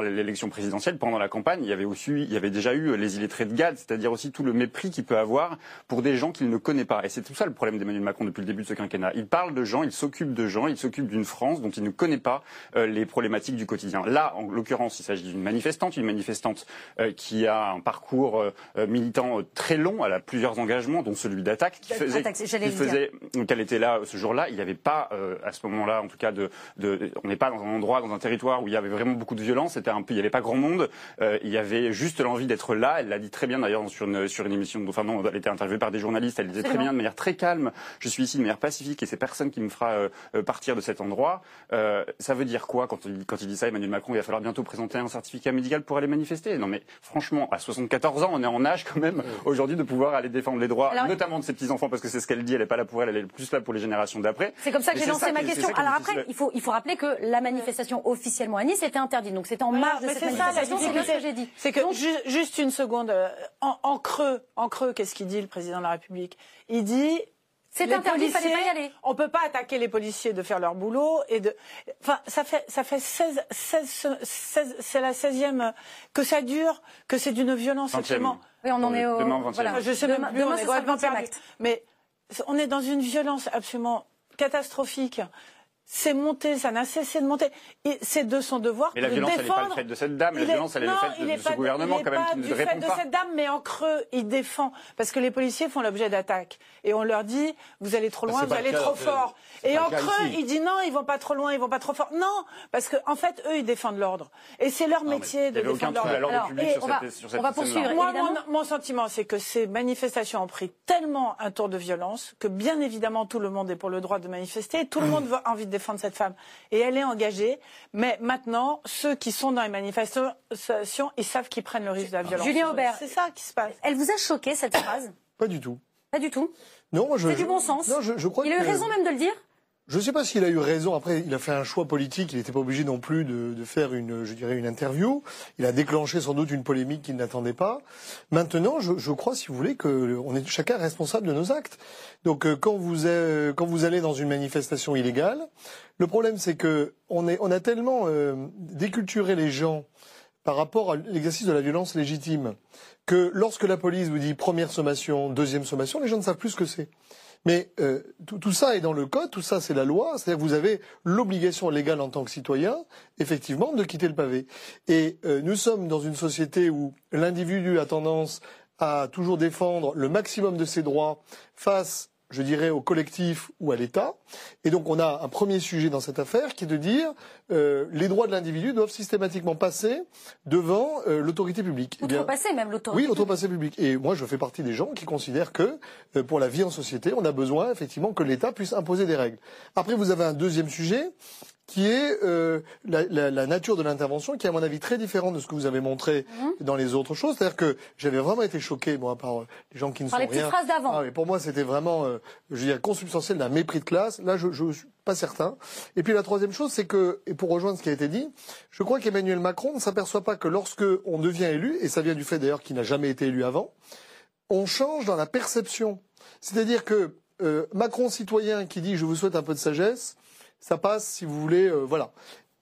l'élection présidentielle, pendant la campagne, il y avait aussi il y avait déjà eu les illettrés de Gad, c'est-à-dire aussi tout le mépris qu'il peut avoir pour des gens qu'il ne connaît pas. Et c'est tout ça le problème d'Emmanuel Macron depuis le début de ce quinquennat. Il parle de gens, il s'occupe de gens, il s'occupe d'une France dont il ne connaît pas euh, les problématiques du quotidien. Là, en l'occurrence, il s'agit d'une manifestante, une manifestante euh, qui a un parcours euh, militant très long, elle a plusieurs engagements, dont celui d'attaque, qui faisait, qui faisait qu'elle était là ce jour-là. Il n'y avait pas, à ce moment-là, en tout cas, de, de on n'est pas dans un endroit, dans un territoire où il y avait vraiment beaucoup de violence. C'était un peu, il n'y avait pas grand monde. il y avait juste l'envie d'être là. Elle l'a dit très bien d'ailleurs sur une, sur une émission. Enfin non, elle était interviewée par des journalistes. Elle disait très bien de manière très calme. Je suis ici de manière pacifique et c'est personne qui me fera euh, euh, partir de cet endroit. Euh, ça veut dire quoi quand il, quand il dit ça, Emmanuel Macron Il va falloir bientôt présenter un certificat médical pour aller manifester? Non mais franchement, à 74 ans, on est en âge quand même aujourd'hui de pouvoir aller défendre les droits, notamment de ses petits enfants, parce que c'est ce qu'elle dit. Elle n'est pas là pour elle, elle est plus là pour les générations d'après.
C'est comme ça que j'ai lancé ma question. Alors après, il faut, il faut rappeler que la manifestation officiellement à Nice était interdite. Donc c'était en marge de cette manifestation. C'est ce que j'ai dit.
C'est que juste une seconde. Euh, en, creux, en creux, qu'est-ce qu'il dit le président de la République? Il dit
c'est interdit, il fallait pas y aller.
On peut pas attaquer les policiers de faire leur boulot et de. Enfin, ça fait ça fait 16, 16, 16 c'est la 16e que ça dure, que c'est d'une violence absolument.
Oui, on en est au.
Demain, voilà, je sais même plus, demain, on est Mais on est dans une violence absolument catastrophique c'est monté, ça n'a cessé de monter. C'est de son devoir
mais la violence, elle n'est pas le fait de cette dame, la violence, elle est le fait de, ce gouvernement quand même qui ne répond pas.
du fait de cette dame, mais en creux, il défend. Parce que les policiers font l'objet d'attaques. Et on leur dit, vous allez trop loin, vous allez trop fort. Et en creux, il dit non, ils vont pas trop loin, ils vont pas trop fort. Non, parce qu'en en fait, eux, ils défendent l'ordre. Et c'est leur métier de défendre l'ordre.
on, va, on va poursuivre.
Moi, mon, mon sentiment, c'est que ces manifestations ont pris tellement un tour de violence que bien évidemment, tout le monde est pour le droit de manifester. Tout le monde a envie de défendre cette femme et elle est engagée. Mais maintenant, ceux qui sont dans les manifestations, ils savent qu'ils prennent le risque de la violence.
Julien Aubert,
c'est ça qui se passe.
Elle vous a choqué cette phrase?
Pas du tout.
Pas du tout?
Non, je.
C'est du bon sens.
Non, je, crois
Il a eu raison même de le dire.
Je ne sais pas s'il a eu raison. Après, il a fait un choix politique. Il n'était pas obligé non plus de, de, faire une, je dirais, une interview. Il a déclenché sans doute une polémique qu'il n'attendait pas. Maintenant, je, je, crois, si vous voulez, que on est chacun responsable de nos actes. Donc, euh, quand vous, quand vous allez dans une manifestation illégale, le problème, c'est que on, est, on a tellement euh, déculturé les gens par rapport à l'exercice de la violence légitime que lorsque la police vous dit première sommation, deuxième sommation, les gens ne savent plus ce que c'est. Mais euh, tout, ça est dans le code, tout ça c'est la loi, c'est-à-dire que vous avez l'obligation légale en tant que citoyen, effectivement, de quitter le pavé. Et euh, nous sommes dans une société où l'individu a tendance à toujours défendre le maximum de ses droits face je dirais, au collectif ou à l'État. Et donc on a un premier sujet dans cette affaire qui est de dire euh, les droits de l'individu doivent systématiquement passer devant euh, l'autorité publique.
Eh outrepasser même l'autorité.
Oui, outrepasser public. Et moi, je fais partie des gens qui considèrent que euh, pour la vie en société, on a besoin effectivement que l'État puisse imposer des règles. Après, vous avez un deuxième sujet qui est euh, la, la, la, nature de l'intervention, qui est à mon avis très différente de ce que vous avez montré mmh. dans les autres choses. C'est-à-dire que j'avais vraiment été choqué, moi, par les gens qui ne
par
sont
les petites phrases d'avant.
Ah, pour moi, c'était vraiment, euh, je dirais, consubstantiel d'un mépris de classe. Là, je, je suis pas certain. Et puis la troisième chose, c'est que, et pour rejoindre ce qui a été dit, je crois qu'Emmanuel Macron ne s'aperçoit pas que lorsque on devient élu, et ça vient du fait d'ailleurs qu'il n'a jamais été élu avant, on change dans la perception. C'est-à-dire que euh, Macron citoyen qui dit je vous souhaite un peu de sagesse, ça passe, si vous voulez, voilà.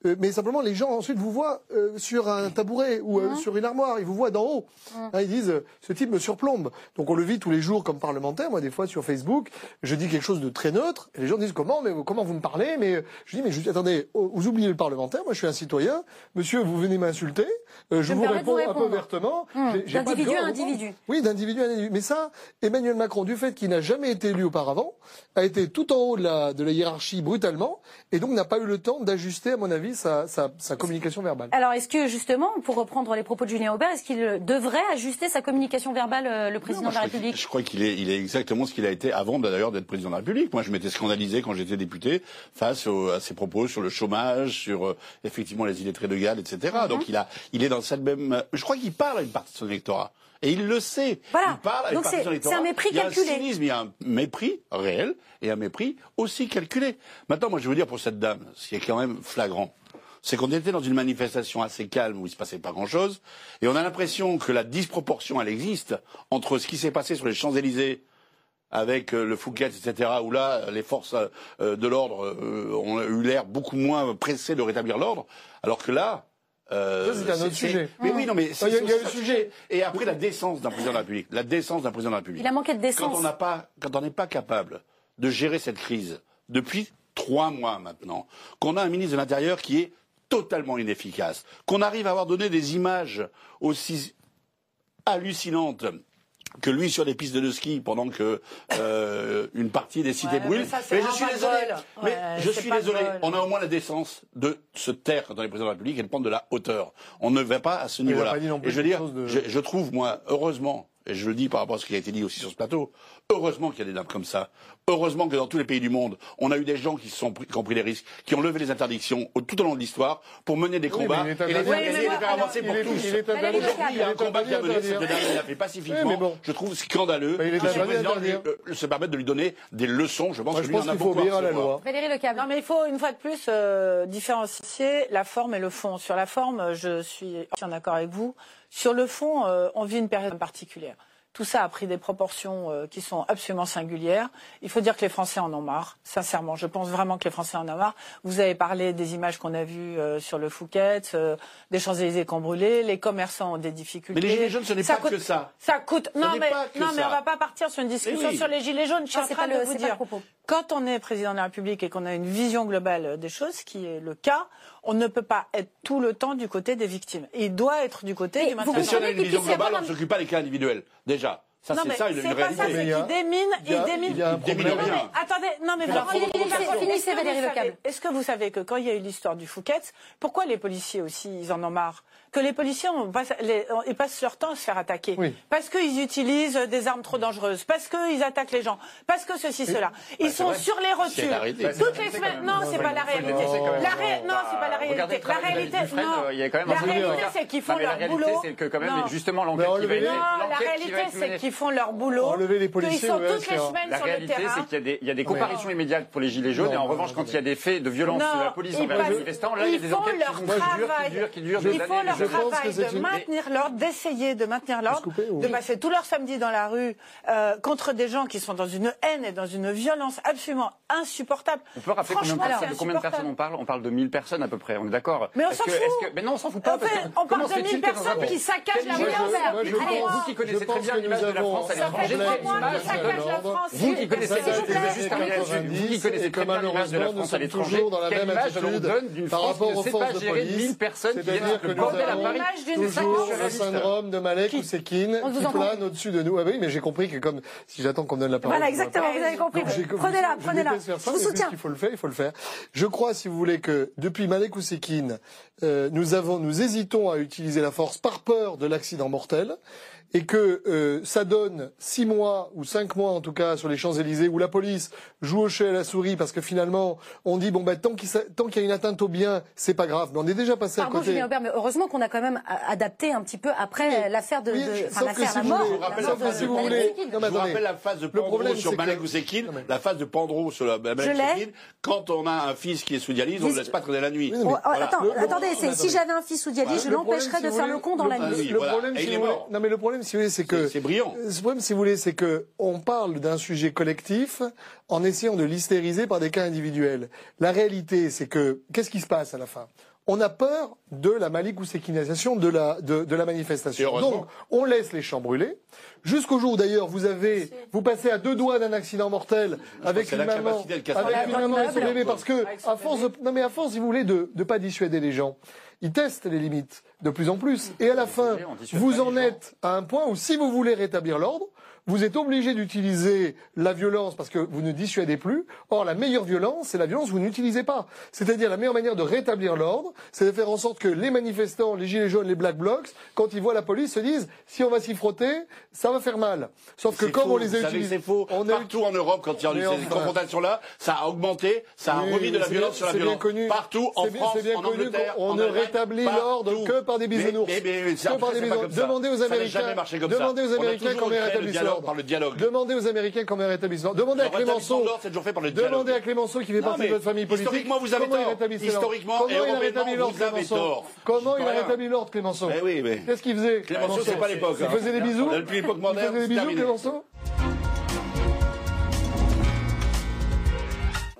Euh, mais simplement, les gens ensuite vous voient euh, sur un tabouret ou euh, mmh. sur une armoire, ils vous voient d'en haut. Mmh. Hein, ils disent ce type me surplombe. Donc on le vit tous les jours comme parlementaire. Moi, des fois sur Facebook, je dis quelque chose de très neutre et les gens disent comment, mais comment vous me parlez? Mais je dis mais je, attendez, oh, vous oubliez le parlementaire. Moi, je suis un citoyen. Monsieur, vous venez m'insulter. je, vous réponds un peu ouvertement.
Mmh. D'individu à individu.
Oui, d'individu à individu. Mais ça, Emmanuel Macron, du fait qu'il n'a jamais été élu auparavant, a été tout en haut de la, de la hiérarchie brutalement et donc n'a pas eu le temps d'ajuster, à mon avis sa, communication verbale.
Alors, est-ce que justement, pour reprendre les propos de Julien Aubert, est-ce qu'il devrait ajuster sa communication verbale, euh, le président de la République?
Je crois qu'il est, il est exactement ce qu'il a été avant d'ailleurs d'être président de la République. Moi, je m'étais scandalisé quand j'étais député face à ses propos sur le chômage, sur euh, effectivement les illettrés de Galles, etc. Mhm. Donc, il a, il est dans cette même. Je crois qu'il parle à une partie de son électorat. Et il le sait.
Voilà.
Il parle
c'est un mépris calculé.
Il y a un cynisme, il y a un mépris réel et un mépris aussi calculé. Maintenant, moi, je veux dire pour cette dame, ce qui est quand même flagrant, c'est qu'on était dans une manifestation assez calme où il se passait pas grand-chose, et on a l'impression que la disproportion, elle existe entre ce qui s'est passé sur les Champs-Élysées avec euh, le Fouquet, etc., où là, les forces euh, de l'ordre euh, ont eu l'air beaucoup moins pressées de rétablir l'ordre, alors que là,
euh, c'est un autre sujet.
Mais oui, non, mais
il y a, le sujet.
Et après la décence d'un président de la République, la décence d'un président de la République.
Il a manqué de décence.
Quand on n'a pas, quand on n'est pas capable de gérer cette crise depuis trois mois maintenant, qu'on a un ministre de l'Intérieur qui est totalement inefficace, qu'on arrive à avoir donné des images aussi hallucinantes que lui sur les pistes de ski pendant que euh, une partie des cités brûlent.
Mais, je
suis désolé. mais je suis désolé. On a au moins la décence de se taire dans les présidents de la République et de prendre de la hauteur. On ne va pas à ce niveau-là. Et je veux dire, je trouve moi heureusement et je le dis par rapport à ce qui a été dit aussi sur ce plateau, heureusement qu'il y a des dames comme ça. Heureusement que dans tous les pays du monde, on a eu des gens qui, sont qui ont pris les risques, qui ont levé les interdictions tout au long de l'histoire pour mener des combats et les faire, avancer pour tous. Aujourd'hui, il y a un combat qui a mené cette dame, il l'a fait pacifiquement. Je trouve scandaleux que ce président euh, se permette de lui donner des leçons. Je pense que lui en a beaucoup
à la loi.
Valérie Lecable.
Non, mais il faut une fois de plus euh, différencier la forme et le fond. Sur la forme, je suis en accord avec vous. Sur le fond, euh, on vit une période particulière. Tout ça a pris des proportions euh, qui sont absolument singulières. Il faut dire que les Français en ont marre, sincèrement. Je pense vraiment que les Français en ont marre. Vous avez parlé des images qu'on a vues euh, sur le Fouquet, des Champs-Élysées qu'on brûlait, les commerçants ont des difficultés.
Mais les Gilets jaunes, ce n'est pas que ça.
Ça coûte. non, mais, non mais on va pas partir sur une discussion sur les Gilets jaunes. Je suis en train de vous dire. Quand on est président de la République et qu'on a une vision globale des choses, ce qui est le cas, on ne peut pas être tout le temps du côté des victimes. Il doit être du côté du
maintien. Mais si on a une vision globale, on ne s'occupe pas des cas individuels, déjà. Ça, c'est ça, une,
réalité.
Pas ça,
c'est qu'il démine, il démine.
Il démine rien.
Attendez, non mais finissez Valérie. Est-ce que vous savez que quand il y a eu l'histoire du Fouquet, pourquoi les policiers aussi, ils en ont marre? Que les policiers ils passent leur temps à se faire attaquer. Parce qu'ils utilisent des armes trop dangereuses, parce qu'ils attaquent les gens, parce que ceci, cela. Ils sont sur les rotules. Toutes les semaines. Non, c'est pas la réalité. Non, c'est pas la réalité. La réalité, non. La réalité, c'est qu'ils font leur boulot.
c'est que quand même, justement, l'enquête qui va
Non, la réalité, c'est qu'ils font leur boulot. Qu'ils sont toutes les semaines sur le terrain. La réalité,
c'est qu'il y a des comparutions immédiates pour les gilets jaunes, et en revanche, quand il y a des faits de violence de la police envers les manifestants, là, il y a des enquêtes qui durent, qui durent, qui durent
je travail de maintenir l'ordre, d'essayer de maintenir l'ordre, de passer tout leur samedi dans la rue euh, contre des gens qui sont dans une haine et dans une violence absolument insupportable.
On peut rappeler combien, de, combien de personnes on parle? On parle de 1000 personnes à peu près, on est d'accord?
Mais on s'en fout.
Mais non, on s'en fout pas.
on parle de 1000 personnes qui saccagent la
ville Vous qui connaissez très bien l'image de la France à l'étranger, vous qui connaissez vous qui connaissez très bien l'image de la France à l'étranger, quelle image on donne d'une France qui ne sait pas gérer 1000 personnes qui viennent
le bordel à Paris toujours un syndrome de Malek ou Sekine qui plane au-dessus de nous. Ah oui, mais j'ai compris que comme si j'attends qu'on me donne la parole.
Voilà, exactement, vous avez compris. Prenez-la, prenez-la. Je vous soutiens.
Il faut le faire, il faut le faire. Je crois, si vous voulez, que depuis Malek ou Sekine, euh, nous avons, nous hésitons à utiliser la force par peur de l'accident mortel et que euh, ça donne six mois ou cinq mois en tout cas sur les Champs-Élysées où la police joue au chat et à la souris parce que finalement on dit bon ben tant qu'il y a une atteinte au bien c'est pas grave mais on est déjà passé
à
côté.
Julien Aubert, mais heureusement qu'on a quand même adapté un petit peu après l'affaire de, l'affaire la mort.
Je vous rappelle la phase de Pandro sur Malek Ouzekine, la phase de Pandro sur Malek. Quand on a un fils qui est sous dialyse, on ne laisse pas traîner la nuit.
Attendez, si j'avais un fils sous dialyse, je l'empêcherais de faire le con dans la nuit.
Le problème, non mais le problème, si vous voulez, c'est que
c'est brillant.
Le problème, si vous voulez, c'est que on parle d'un sujet collectif en essayant de l'hystériser par des cas individuels. La réalité, c'est que qu'est-ce qui se passe à la fin? On a peur de la ou de la, de, la manifestation. Donc, on laisse les champs brûler. Jusqu'au jour où, d'ailleurs, vous avez, vous passez à deux doigts d'un accident mortel avec une, maman, avec une maman et son bébé parce que, à force non mais à force, si vous voulez, de ne pas dissuader les gens, ils testent les limites de plus en plus. Et à la fin, vous en êtes à un point où si vous voulez rétablir l'ordre, vous êtes obligé d'utiliser la violence parce que vous ne dissuadez plus. Or, la meilleure violence, c'est la violence que vous n'utilisez pas. C'est-à-dire la meilleure manière de rétablir l'ordre, c'est de faire en sorte que les manifestants, les gilets jaunes, les black blocs, quand ils voient la police, se disent si on va s'y frotter, ça va faire mal. Sauf que comme on les a utilisés,
faux. On Partout en Europe, quand il y a eu ces confrontations-là, ça a augmenté, ça a remis de la violence sur la violence. Bien connu. Partout en France, bien en connu Angleterre,
on ne rétablit l'ordre que par des bisounours. Mais, mais, mais, que par des bisounours. Demandez aux Américains. Demandez aux Américains comment ils rétablissent l'ordre.
Par le dialogue.
Demandez aux Américains comment ils rétablissent l'ordre. Demandez à Clémenceau. Demandez à Clémenceau qui fait partie de votre famille politique.
Historiquement, vous avez tort. Historiquement et européennement, vous avez tort.
Comment il a rétabli l'ordre, Clémenceau Qu'est-ce qu'il faisait
Clémenceau, c'est pas l'époque.
Il faisait des bisous.
Depuis l'époque moderne.
Il faisait des bisous, Clémenceau.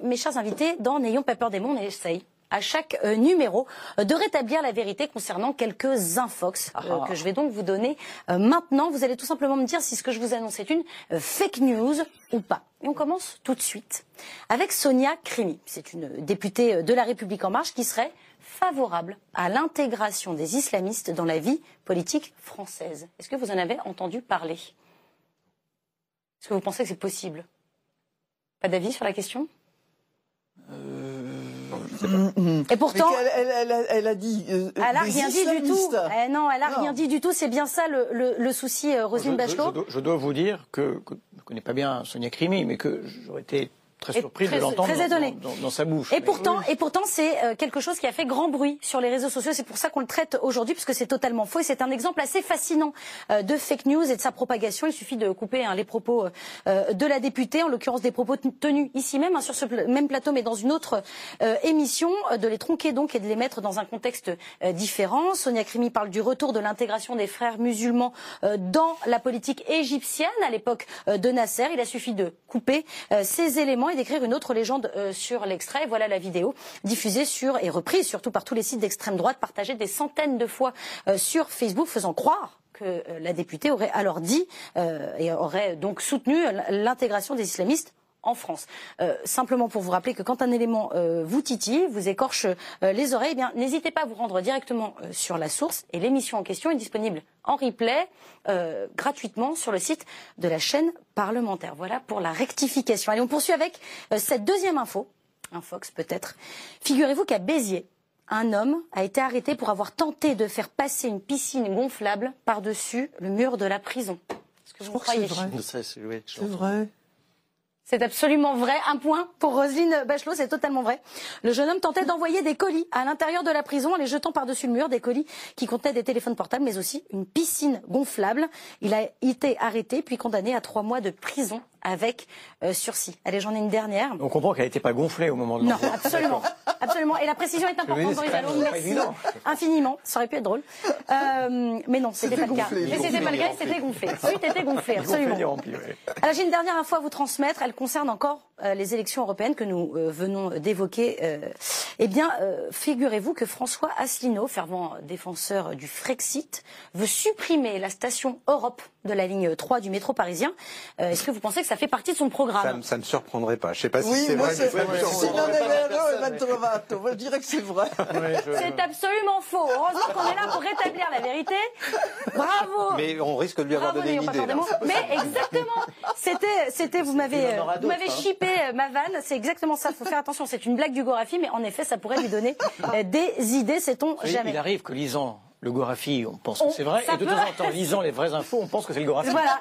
Mes chers invités, dans N'ayons pas peur des mondes, on essaye à chaque euh, numéro euh, de rétablir la vérité concernant quelques infox euh, ah. que je vais donc vous donner maintenant. Vous allez tout simplement me dire si ce que je vous annonce est une fake news ou pas. Et on commence tout de suite avec Sonia Crimi. C'est une députée de La République en marche qui serait favorable à l'intégration des islamistes dans la vie politique française. Est-ce que vous en avez entendu parler? Est-ce que vous pensez que c'est possible? Pas d'avis sur la question? Et pourtant,
elle, a dit.
Euh, elle a rien dit du tout. Eh non, elle a rien dit du tout. C'est bien ça le, souci, euh, Roselyne Bachelot.
Je, dois vous dire que, que je ne connais pas bien Sonia Crimi, mais que j'aurais été très surprise de l'entendre dans, dans, sa bouche.
Et pourtant, et pourtant, c'est euh, quelque chose qui a fait grand bruit sur les réseaux sociaux. C'est pour ça qu'on le traite aujourd'hui, puisque c'est totalement faux. Et c'est un exemple assez fascinant euh, de fake news et de sa propagation. Il suffit de couper hein, les propos euh, de la députée, en l'occurrence des propos tenus ici même, hein, sur ce même plateau, mais dans une autre émission, de les tronquer donc et de les mettre dans un contexte différent. Sonia Krimi parle du retour de l'intégration des frères musulmans dans la politique égyptienne à l'époque de Nasser. Il a suffi de couper ces éléments et d'écrire une autre légende euh, sur l'extrait. Voilà la vidéo diffusée sur et reprise surtout par tous les sites d'extrême droite, partagée des centaines de fois euh, sur Facebook, faisant croire que euh, la députée aurait alors dit et aurait donc soutenu l'intégration des islamistes en France. Euh, simplement pour vous rappeler que quand un élément euh, vous titille, vous écorche euh, les oreilles, eh bien n'hésitez pas à vous rendre directement sur la source et l'émission en question est disponible en replay gratuitement sur le site de la chaîne parlementaire. Voilà pour la rectification. Allez, on poursuit avec cette deuxième info, un Fox peut-être. Figurez-vous qu'à Béziers, un homme a été arrêté pour avoir tenté de faire passer une piscine gonflable par-dessus le mur de la prison. Est-ce que vous croyez
C'est vrai.
C'est absolument vrai. Un point pour Roselyne Bachelot, c'est totalement vrai. Le jeune homme tentait d'envoyer des colis à l'intérieur de la prison en les jetant par-dessus le mur, des colis qui contenaient des téléphones portables, mais aussi une piscine gonflable. Il a été arrêté puis condamné à trois mois de prison avec euh, sursis. Allez, j'en ai une dernière.
On comprend qu'elle n'était pas gonflée au moment de
Non, absolument. absolument. Et la précision est importante, Boris Merci infiniment. Ça aurait pu être drôle. Euh, mais non, c'était pas le cas. Mais c'était pas le cas, c'était gonflé. Suite était gonflé, absolument. Alors, j'ai une dernière info à vous transmettre. Elle concerne encore euh, les élections européennes que nous euh, venons d'évoquer. Euh, eh bien, figurez-vous que François Asselineau, fervent défenseur du Frexit, veut supprimer la station Europe de la ligne 3 du métro parisien. Est-ce que vous pensez que ça fait partie de son programme
ça, ne me surprendrait pas. Je ne sais pas si c'est vrai. S'il
en avait je dirais que c'est vrai.
c'est absolument faux. Heureusement qu'on est là pour rétablir la vérité. Bravo.
Mais on risque de lui avoir donné une idée.
Mais exactement. C'était, c'était, vous m'avez, vous m'avez hein. chippé euh, ma vanne. C'est exactement ça. Il faut faire attention. C'est une blague du Gorafi, mais en effet, ça pourrait lui donner euh, des idées, sait-on jamais.
Il arrive que lisant le Gorafi, on pense que c'est vrai, et de temps en temps, lisant les vraies infos, on pense que c'est le Gorafi.
Voilà.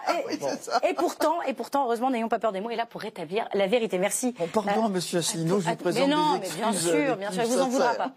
Et, pourtant, et pourtant, heureusement, n'ayons pas peur des mots, est là pour rétablir la vérité. Merci.
pardon, euh, Monsieur Asselineau, je vous présente mais non,
mais bien sûr, bien sûr, il vous en voudra pas.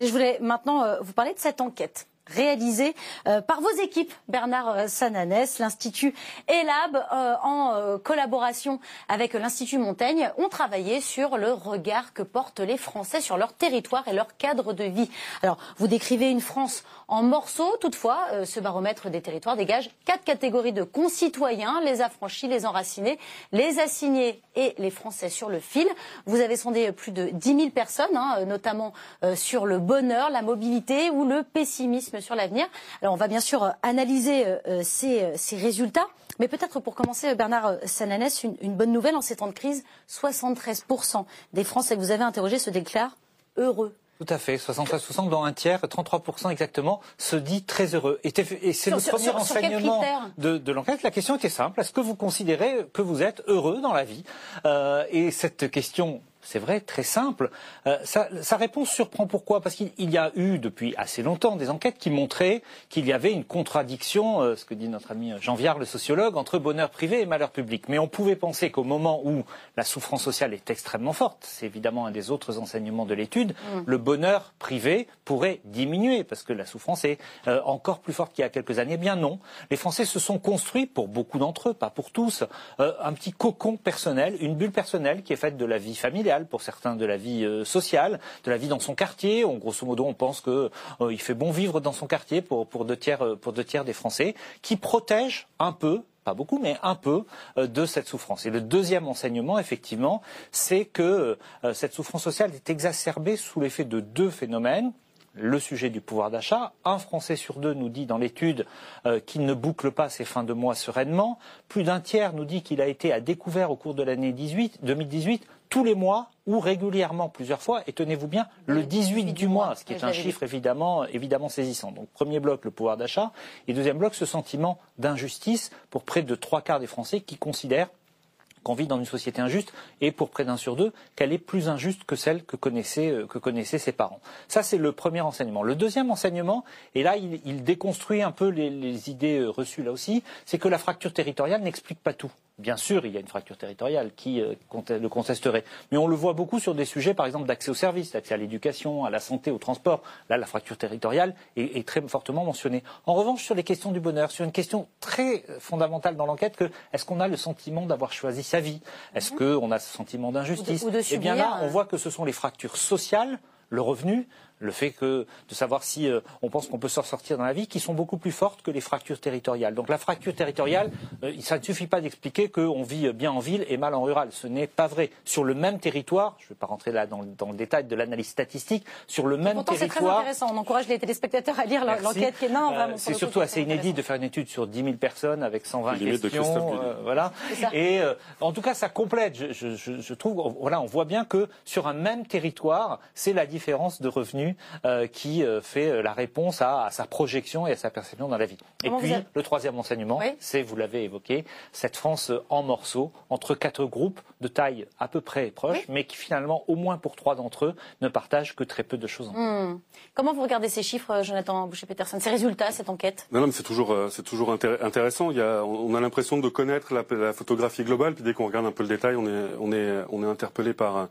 Je voulais maintenant vous parler de cette enquête réalisé euh, par vos équipes, Bernard euh, Sananès, l'Institut ELAB, euh, en collaboration avec l'Institut Montaigne, ont travaillé sur le regard que portent les Français sur leur territoire et leur cadre de vie. Alors, vous décrivez une France en morceaux, toutefois, ce baromètre des territoires dégage quatre catégories de concitoyens, les affranchis, les enracinés, les assignés et les Français sur le fil. Vous avez sondé plus de 10 000 personnes, hein, notamment sur le bonheur, la mobilité ou le pessimisme sur l'avenir. Alors on va bien sûr euh, analyser euh, euh, ces, résultats, mais peut-être pour commencer, Bernard Sananès, une, bonne nouvelle en ces temps de crise, 73% des Français que vous avez interrogés se déclarent heureux.
Tout à fait, 73% dont un tiers, 33% exactement, se dit très heureux. Et, c'est le premier enseignement de, l'enquête. La question était simple, est-ce que vous considérez que vous êtes heureux dans la vie? Et cette question c'est vrai, très simple. Euh, sa, réponse surprend pourquoi? Parce qu'il y a eu depuis assez longtemps des enquêtes qui montraient qu'il y avait une contradiction, euh, ce que dit notre ami Jean Viard, le sociologue, entre bonheur privé et malheur public. Mais on pouvait penser qu'au moment où la souffrance sociale est extrêmement forte, c'est évidemment un des autres enseignements de l'étude, mm. le bonheur privé pourrait diminuer parce que la souffrance est euh, encore plus forte qu'il y a quelques années. Eh bien non, les Français se sont construits, pour beaucoup d'entre eux, pas pour tous, un petit cocon personnel, une bulle personnelle qui est faite de la vie familiale pour certains de la vie euh, sociale, de la vie dans son quartier. Grosso modo, on pense qu'il euh, fait bon vivre dans son quartier pour, deux tiers, euh, pour deux tiers des Français, qui protège un peu pas beaucoup, mais un peu, de cette souffrance. Et le deuxième enseignement, effectivement, c'est que cette souffrance sociale est exacerbée sous l'effet de deux phénomènes le sujet du pouvoir d'achat. Un Français sur deux nous dit dans l'étude qu'il ne boucle pas ses fins de mois sereinement. Plus d'un tiers nous dit qu'il a été à découvert au cours de l'année 2018 tous les mois ou régulièrement plusieurs fois, et tenez-vous bien, le 18 du mois, ce qui est un chiffre évidemment, évidemment saisissant. Donc premier bloc, le pouvoir d'achat, et deuxième bloc, ce sentiment d'injustice pour près de trois quarts des Français qui considèrent qu'on vit dans une société injuste et pour près d'un sur deux qu'elle est plus injuste que celle que connaissaient, euh, que connaissaient ses parents. Ça, c'est le premier enseignement. Le deuxième enseignement, et là, il, déconstruit un peu les idées euh, reçues là aussi, c'est que la fracture territoriale n'explique pas tout. Bien sûr, il y a une fracture territoriale qui euh, le contesterait. Mais on le voit beaucoup sur des sujets, par exemple, d'accès aux services, d'accès à l'éducation, à la santé, au transport. Là, la fracture territoriale est, très fortement mentionnée. En revanche, sur les questions du bonheur, sur une question très fondamentale dans l'enquête, que est-ce qu'on a le sentiment d'avoir choisi sa vie? Est-ce mhm. qu'on a ce sentiment d'injustice? Eh bien là, on voit que ce sont les fractures sociales le revenu, le fait que, de savoir si euh, on pense qu'on peut s'en sortir dans la vie, qui sont beaucoup plus fortes que les fractures territoriales. Donc la fracture territoriale, euh, ça ne suffit pas d'expliquer qu'on vit bien en ville et mal en rural. Ce n'est pas vrai. Sur le même territoire, je ne vais pas rentrer là dans, le détail de l'analyse statistique, sur le même territoire.
c'est très intéressant. On encourage les téléspectateurs à lire l'enquête qui est non,
euh, C'est surtout assez inédit de faire une étude sur 10 000 personnes avec 120 questions. voilà. Et en tout cas, ça complète. Je, je, trouve, voilà, on voit bien que sur un même territoire, c'est la différence de revenus euh, qui euh, fait euh, la réponse à, sa projection et à sa perception dans la vie. et puis, le troisième enseignement, c'est, vous l'avez évoqué, cette France en morceaux, entre quatre groupes de taille à peu près proche, mais qui finalement, au moins pour trois d'entre eux, ne partagent que très peu de choses.
Hmm. Comment vous regardez ces chiffres, Jonathan Boucher-Peterson, ces résultats, cette enquête?
Non, non mais c'est toujours, c'est toujours intéressant. Il y a, on a l'impression de connaître la, la, photographie globale, puis dès qu'on regarde un peu le détail, on est, on est, on est interpellé par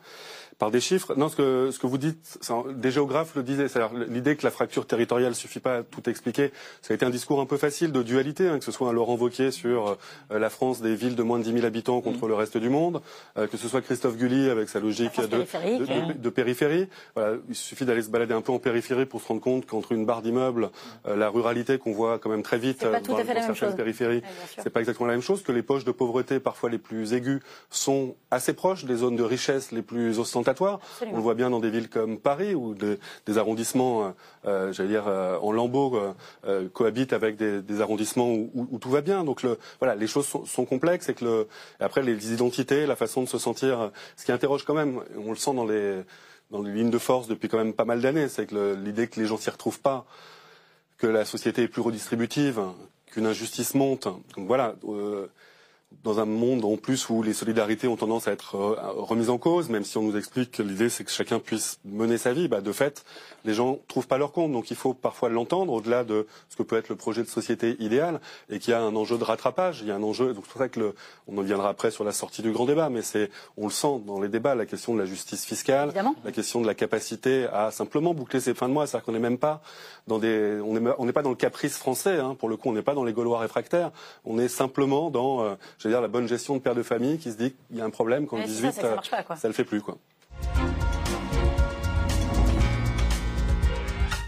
par des chiffres. Non, ce que, ce que vous dites, des géographes le disaient, c'est-à-dire l'idée que la fracture territoriale suffit pas à tout expliquer, ça a été un discours un peu facile de dualité, hein, que ce soit un Laurent Wauquiez sur euh, la France des villes de moins de 10 000 habitants contre le reste du monde, euh, que ce soit Christophe Gulli avec sa logique de, de, de, périphérie. Voilà, il suffit d'aller se balader un peu en périphérie pour se rendre compte qu'entre une barre d'immeubles, euh, la ruralité qu'on voit quand même très vite dans, dans certaines périphéries, c'est pas exactement la même chose, que les poches de pauvreté parfois les plus aiguës sont assez proches des zones de richesse les plus ostentatoires. On le voit bien dans des villes comme Paris, où des arrondissements, euh, euh, j'allais dire, euh, en lambeaux cohabitent avec des, arrondissements où, tout va bien. Donc voilà, les choses sont, complexes et que après les identités, la façon de se sentir, ce qui interroge quand même, on le sent dans les dans les lignes de force depuis quand même pas mal d'années, c'est que l'idée que les gens s'y retrouvent pas, que la société est plus redistributive, qu'une injustice monte. Donc voilà, dans un monde en plus où les solidarités ont tendance à être euh, remises en cause, même si on nous explique que l'idée c'est que chacun puisse mener sa vie, bah, de fait, les gens trouvent pas leur compte. Donc il faut parfois l'entendre au-delà de ce que peut être le projet de société idéal et qu'il y a un enjeu de rattrapage. Il y a un enjeu. Donc c'est pour ça que le, on en viendra après sur la sortie du grand débat, mais c'est on le sent dans les débats la question de la justice fiscale, la question de la capacité à simplement boucler ses fins de mois, c'est-à-dire qu'on n'est même pas dans des, on n'est pas dans le caprice français. Hein. Pour le coup, on n'est pas dans les Gaulois réfractaires. On est simplement dans euh, dire, la bonne gestion de père de famille qui se dit qu'il y a un problème quand 18, ça, ne le fait plus. Quoi.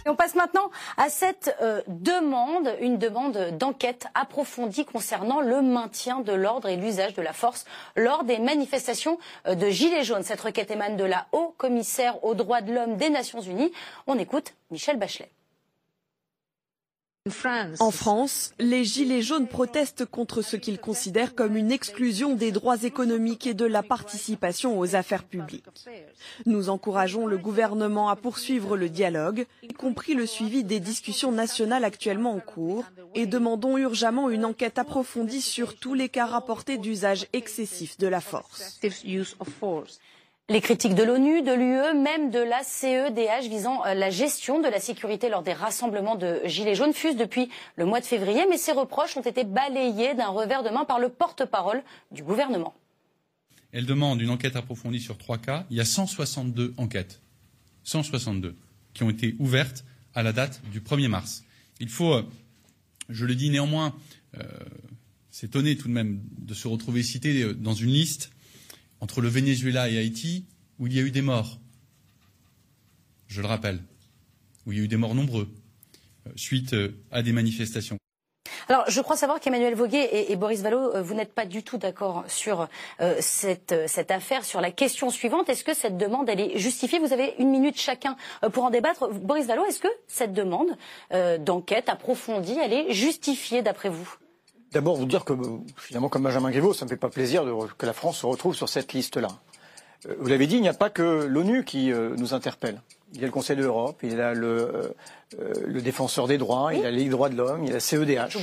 Et on passe maintenant à cette euh, demande, une demande d'enquête approfondie concernant le maintien de l'ordre et l'usage de la force lors des manifestations euh, de Gilets jaunes. Cette requête émane de la haut commissaire aux droits de l'homme des Nations Unies. On écoute Michel Bachelet.
En France, les Gilets jaunes protestent contre ce qu'ils considèrent comme une exclusion des droits économiques et de la participation aux affaires publiques. Nous encourageons le gouvernement à poursuivre le dialogue, y compris le suivi des discussions nationales actuellement en cours, et demandons urgemment une enquête approfondie sur tous les cas rapportés d'usage excessif de la force.
Les critiques de l'ONU, de l'UE, même de la CEDH visant euh, la gestion de la sécurité lors des rassemblements de Gilets jaunes fusent depuis le mois de février, mais ces reproches ont été balayés d'un revers de main par le porte-parole du gouvernement.
Elle demande une enquête approfondie sur trois cas. Il y a 162 enquêtes, 162, qui ont été ouvertes à la date du 1er mars. Il faut, euh, je le dis néanmoins, euh, s'étonner tout de même de se retrouver cité dans une liste entre le Venezuela et Haïti, où il y a eu des morts, je le rappelle, où il y a eu des morts nombreux, euh, suite euh, à des manifestations.
Alors, je crois savoir qu'Emmanuel Voguet et, Boris Vallot, euh, vous n'êtes pas du tout d'accord sur cette, affaire, sur la question suivante. Est-ce que cette demande, elle est justifiée? Vous avez une minute chacun pour en débattre. Boris Vallot, est-ce que cette demande d'enquête approfondie, elle est justifiée d'après vous?
D'abord, vous dire que, finalement, comme Benjamin Griveaux, ça ne me fait pas plaisir que la France se retrouve sur cette liste-là. Euh, vous l'avez dit, il n'y a pas que l'ONU qui euh, nous interpelle. Il y a le Conseil de l'Europe, il y a le, euh, le, défenseur des droits, il y a les droits de l'homme, il y a la CEDH.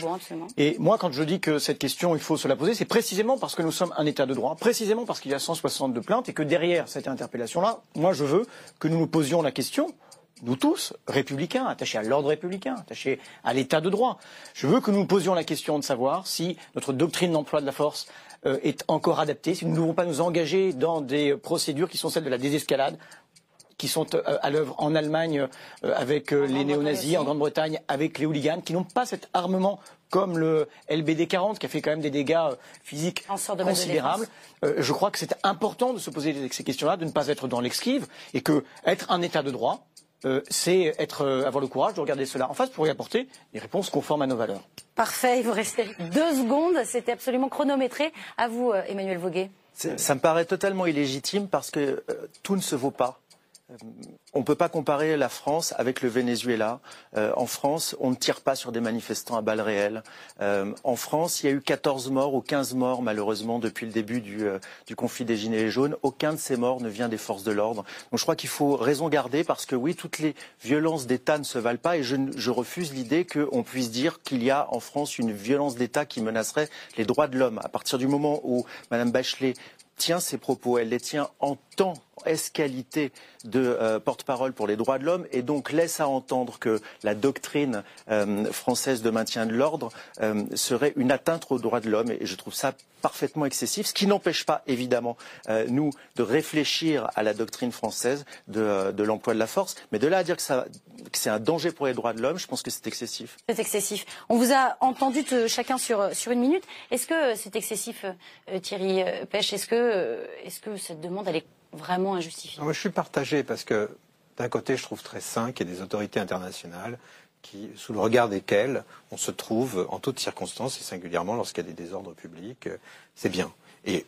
Et moi, quand je dis que cette question, il faut se la poser, c'est précisément parce que nous sommes un État de droit, précisément parce qu'il y a 162 plaintes et que derrière cette interpellation-là, moi, je veux que nous nous posions la question nous tous, républicains, attachés à l'ordre républicain, attachés à l'état de droit. Je veux que nous nous posions la question de savoir si notre doctrine d'emploi de la force euh, est encore adaptée, si nous ne devons pas nous engager dans des procédures qui sont celles de la désescalade, qui sont euh, à l'œuvre en Allemagne euh, avec les néo-nazis, en Grande-Bretagne avec les hooligans, qui n'ont pas cet armement comme le LBD 40 qui a fait quand même des dégâts physiques considérables. je crois que c'est important de se poser ces questions-là, de ne pas être dans l'exclive et que être un État de droit, euh, c'est être, euh, avoir le courage de regarder cela en face pour y apporter des réponses conformes à nos valeurs.
Parfait, il vous restez deux secondes, c'était absolument chronométré. À vous, euh, Emmanuel Voguet.
Ça me paraît totalement illégitime parce que tout ne se vaut pas. Euh, on ne peut pas comparer la France avec le Venezuela. Euh, en France, on ne tire pas sur des manifestants à balles réelles. Euh, en France, il y a eu 14 morts ou 15 morts, malheureusement, depuis le début du, conflit des Gilets jaunes. Aucun de ces morts ne vient des forces de l'ordre. Donc je crois qu'il faut raison garder parce que oui, toutes les violences d'État ne se valent pas et je, refuse l'idée qu'on puisse dire qu'il y a en France une violence d'État qui menacerait les droits de l'homme. À partir du moment où Mme Bachelet tient ses propos, elle les tient en tant qualité de euh, porte-parole pour les droits de l'homme et donc laisse à entendre que la doctrine euh, française de maintien de l'ordre euh, serait une atteinte aux droits de l'homme et je trouve ça parfaitement excessif, ce qui n'empêche pas évidemment nous de réfléchir à la doctrine française de, l'emploi de la force, mais de là à dire que, c'est un danger pour les droits de l'homme, je pense que c'est excessif.
C'est excessif. On vous a entendu chacun sur, une minute. Est-ce que c'est excessif, Thierry Pêche? Est-ce que, est que cette demande elle est vraiment injustifié.
Moi, je suis partagé parce que d'un côté, je trouve très sain qu'il y ait des autorités internationales qui, sous le regard desquelles on se trouve en toutes circonstances et singulièrement lorsqu'il y a des désordres publics, euh, c'est bien. Et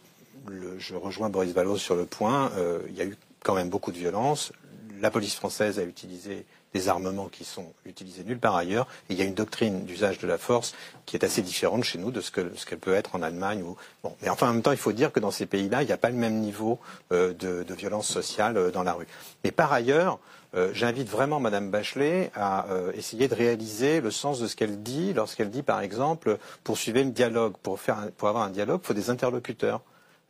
je rejoins Boris Vallot sur le point, euh, il y a eu quand même beaucoup de violence. La police française a utilisé des armements qui sont utilisés nulle part ailleurs. Il y a une doctrine d'usage de la force qui est assez différente chez nous de ce qu'elle peut être en Allemagne. Bon. Mais enfin, en même temps, il faut dire que dans ces pays-là, il n'y a pas le même niveau de, de, violence sociale dans la rue. Mais par ailleurs, euh, j'invite vraiment Madame Bachelet à euh, essayer de réaliser le sens de ce qu'elle dit lorsqu'elle dit, par exemple, poursuivez le dialogue. Pour, faire pour avoir un dialogue, il faut des interlocuteurs.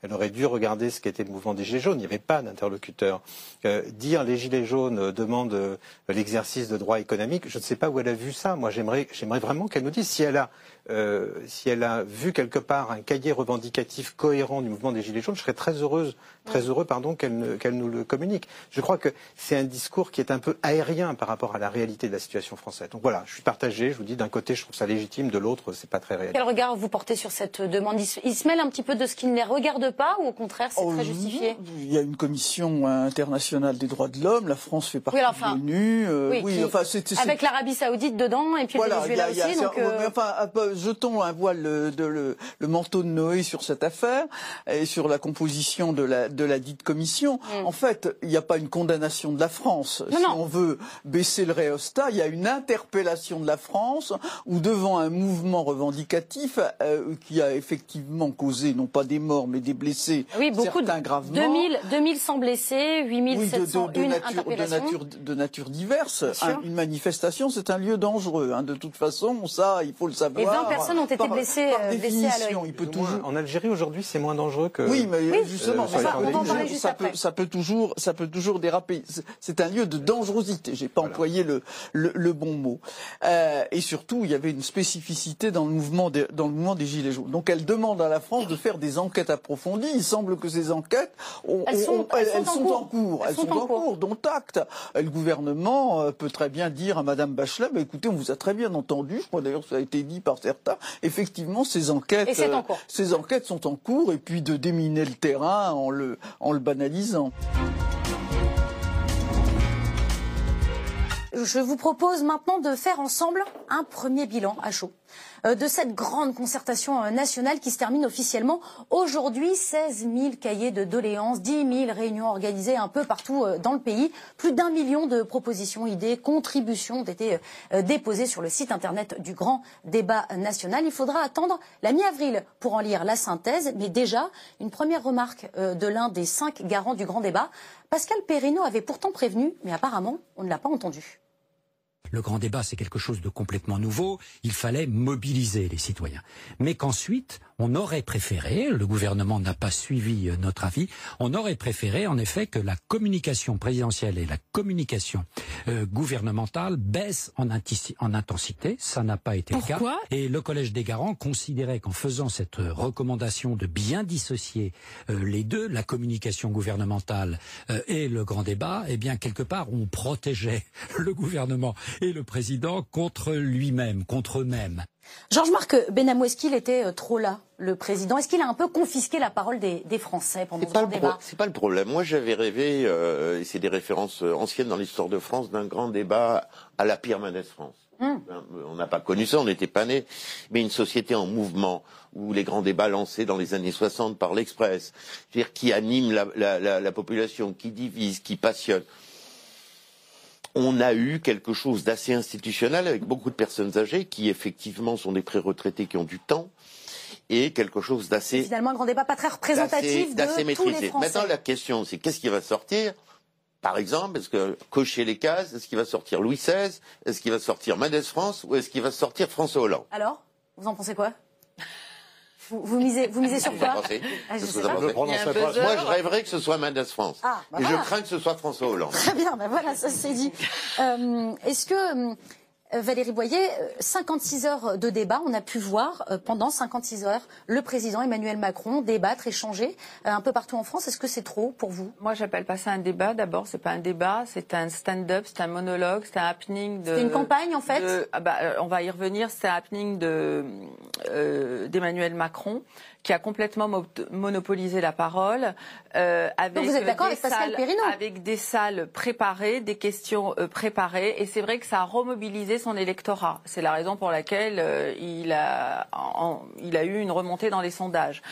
Elle aurait dû regarder ce qu'était le mouvement des Gilets jaunes. Il n'y avait pas d'interlocuteur. Euh, dire les Gilets jaunes demandent l'exercice de droits économiques, je ne sais pas où elle a vu ça. Moi, j'aimerais vraiment qu'elle nous dise si elle a euh, si elle a vu quelque part un cahier revendicatif cohérent du mouvement des Gilets jaunes, je serais très heureuse, très heureux, pardon, qu'elle nous le communique. Je crois que c'est un discours qui est un peu aérien par rapport à la réalité de la situation française. Donc voilà, je suis partagé. Je vous dis, d'un côté, je trouve ça légitime, de l'autre, c'est pas très réel.
Quel regard vous portez sur cette demande? Il se mêle un petit peu de ce qui ne les regarde pas, ou au contraire, c'est très oh, justifié?
Il y a une commission internationale des droits de l'homme. La France fait partie de l'ONU.
Euh, oui, enfin, avec l'Arabie Saoudite dedans, et puis le Venezuela aussi. Donc,
euh, enfin, jetons un voile de, le, manteau de Noé sur cette affaire et sur la composition de la, de la dite commission. Mm. En fait, il n'y a pas une condamnation de la France. si on veut baisser le réostat, il y a une interpellation de la France où devant un mouvement revendicatif euh, qui a effectivement causé non pas des morts mais des blessés,
oui, beaucoup certains de, gravement. 2000, 2100 blessés, 8701
oui, de, de, nature, de, nature, de nature diverse. une manifestation, c'est un lieu dangereux. Hein, de toute façon, ça, il faut le savoir.
Et 20 personnes ont été
euh, blessé à l'œil.
En Algérie aujourd'hui, c'est moins dangereux que.
Oui, mais justement, ça, peut, ça, peut, toujours, ça peut toujours déraper. C'est un lieu de dangerosité. J'ai pas employé le, le, bon mot. Euh, et surtout, il y avait une spécificité dans le mouvement des, dans le mouvement des gilets jaunes. Donc, elle demande à la France de faire des enquêtes approfondies. Il semble que ces enquêtes,
elles, sont, elles,
sont, en cours. Elles, sont, en cours. Dont acte. Le gouvernement euh, peut très bien dire à Madame Bachelet, bah, écoutez, on vous a très bien entendu. Je crois d'ailleurs que ça a été dit par certains effectivement, ces enquêtes,
euh,
ces enquêtes sont en cours, et puis de déminer le terrain en le, en le banalisant.
Je vous propose maintenant de faire ensemble un premier bilan à chaud. Euh, de cette grande concertation euh, nationale qui se termine officiellement aujourd'hui. 16 000 cahiers de doléances, 10 000 réunions organisées un peu partout euh, dans le pays. Plus d'un million de propositions, idées, contributions ont été déposées sur le site internet du grand débat national. Il faudra attendre la mi-avril pour en lire la synthèse, mais déjà une première remarque de l'un des cinq garants du grand débat. Pascal Perrineau avait pourtant prévenu, mais apparemment on ne l'a pas entendu.
Le grand débat, c'est quelque chose de complètement nouveau. Il fallait mobiliser les citoyens. Mais qu'ensuite, on aurait préféré, le gouvernement n'a pas suivi euh, notre avis, on aurait préféré en effet que la communication présidentielle et la communication euh, gouvernementale baissent en, intensité. Ça n'a pas été
le
cas. Et le Collège des garants considérait qu'en faisant cette euh, recommandation de bien dissocier les deux, la communication gouvernementale et le grand débat, eh bien quelque part on protégeait le gouvernement et le président contre lui-même, contre eux-mêmes.
Georges-Marc Benamou, est-ce qu'il était euh, trop là, le président Est-ce qu'il a un peu confisqué la parole des, Français pendant ce débat
C'est pas le problème. Moi, j'avais rêvé, euh, et c'est des références euh, anciennes dans l'histoire de France, d'un grand débat à la pire Mendès France. Hum. Ben, on n'a pas connu ça, on n'était pas nés, mais une société en mouvement où les grands débats lancés dans les années 60 par l'Express, c'est-à-dire qui anime la population, qui divise, qui passionne on a eu quelque chose d'assez institutionnel avec beaucoup de personnes âgées qui effectivement sont des pré-retraités qui ont du temps et quelque chose d'assez
finalement un grand débat pas très représentatif tous les Français.
Maintenant la question c'est qu'est-ce qui va sortir? Par exemple, est-ce que cocher les cases, est-ce qu'il va sortir Louis XVI, est-ce qu'il va sortir Mendes France? Ou est-ce qu'il va sortir François Hollande?
Alors, vous en pensez quoi? Vous, misez, vous misez sur quoi
ah, Moi, je rêverais que ce soit Mendes France. Ah, bah et je crains que ce soit François Hollande.
Très bien, ben voilà, ça c'est dit. Euh, est-ce que euh, Valérie Boyer, 56 euh, heures de débat, on a pu voir euh, pendant 56 heures le président Emmanuel Macron débattre, échanger un peu partout en France. Est-ce que c'est trop pour vous?
Moi, j'appelle pas ça un débat. D'abord, c'est pas un débat, c'est un stand-up, c'est un monologue, c'est un happening de.
C'est une campagne en fait?
Ah bah, on va y revenir. C'est un happening de d'Emmanuel Macron qui a complètement monopolisé la parole.
Euh, avec vous êtes d'accord avec Pascal
Avec des salles préparées, des questions euh, préparées. Et c'est vrai que ça a remobilisé
son électorat. C'est la raison pour laquelle euh, il, a, il a eu une remontée dans les sondages.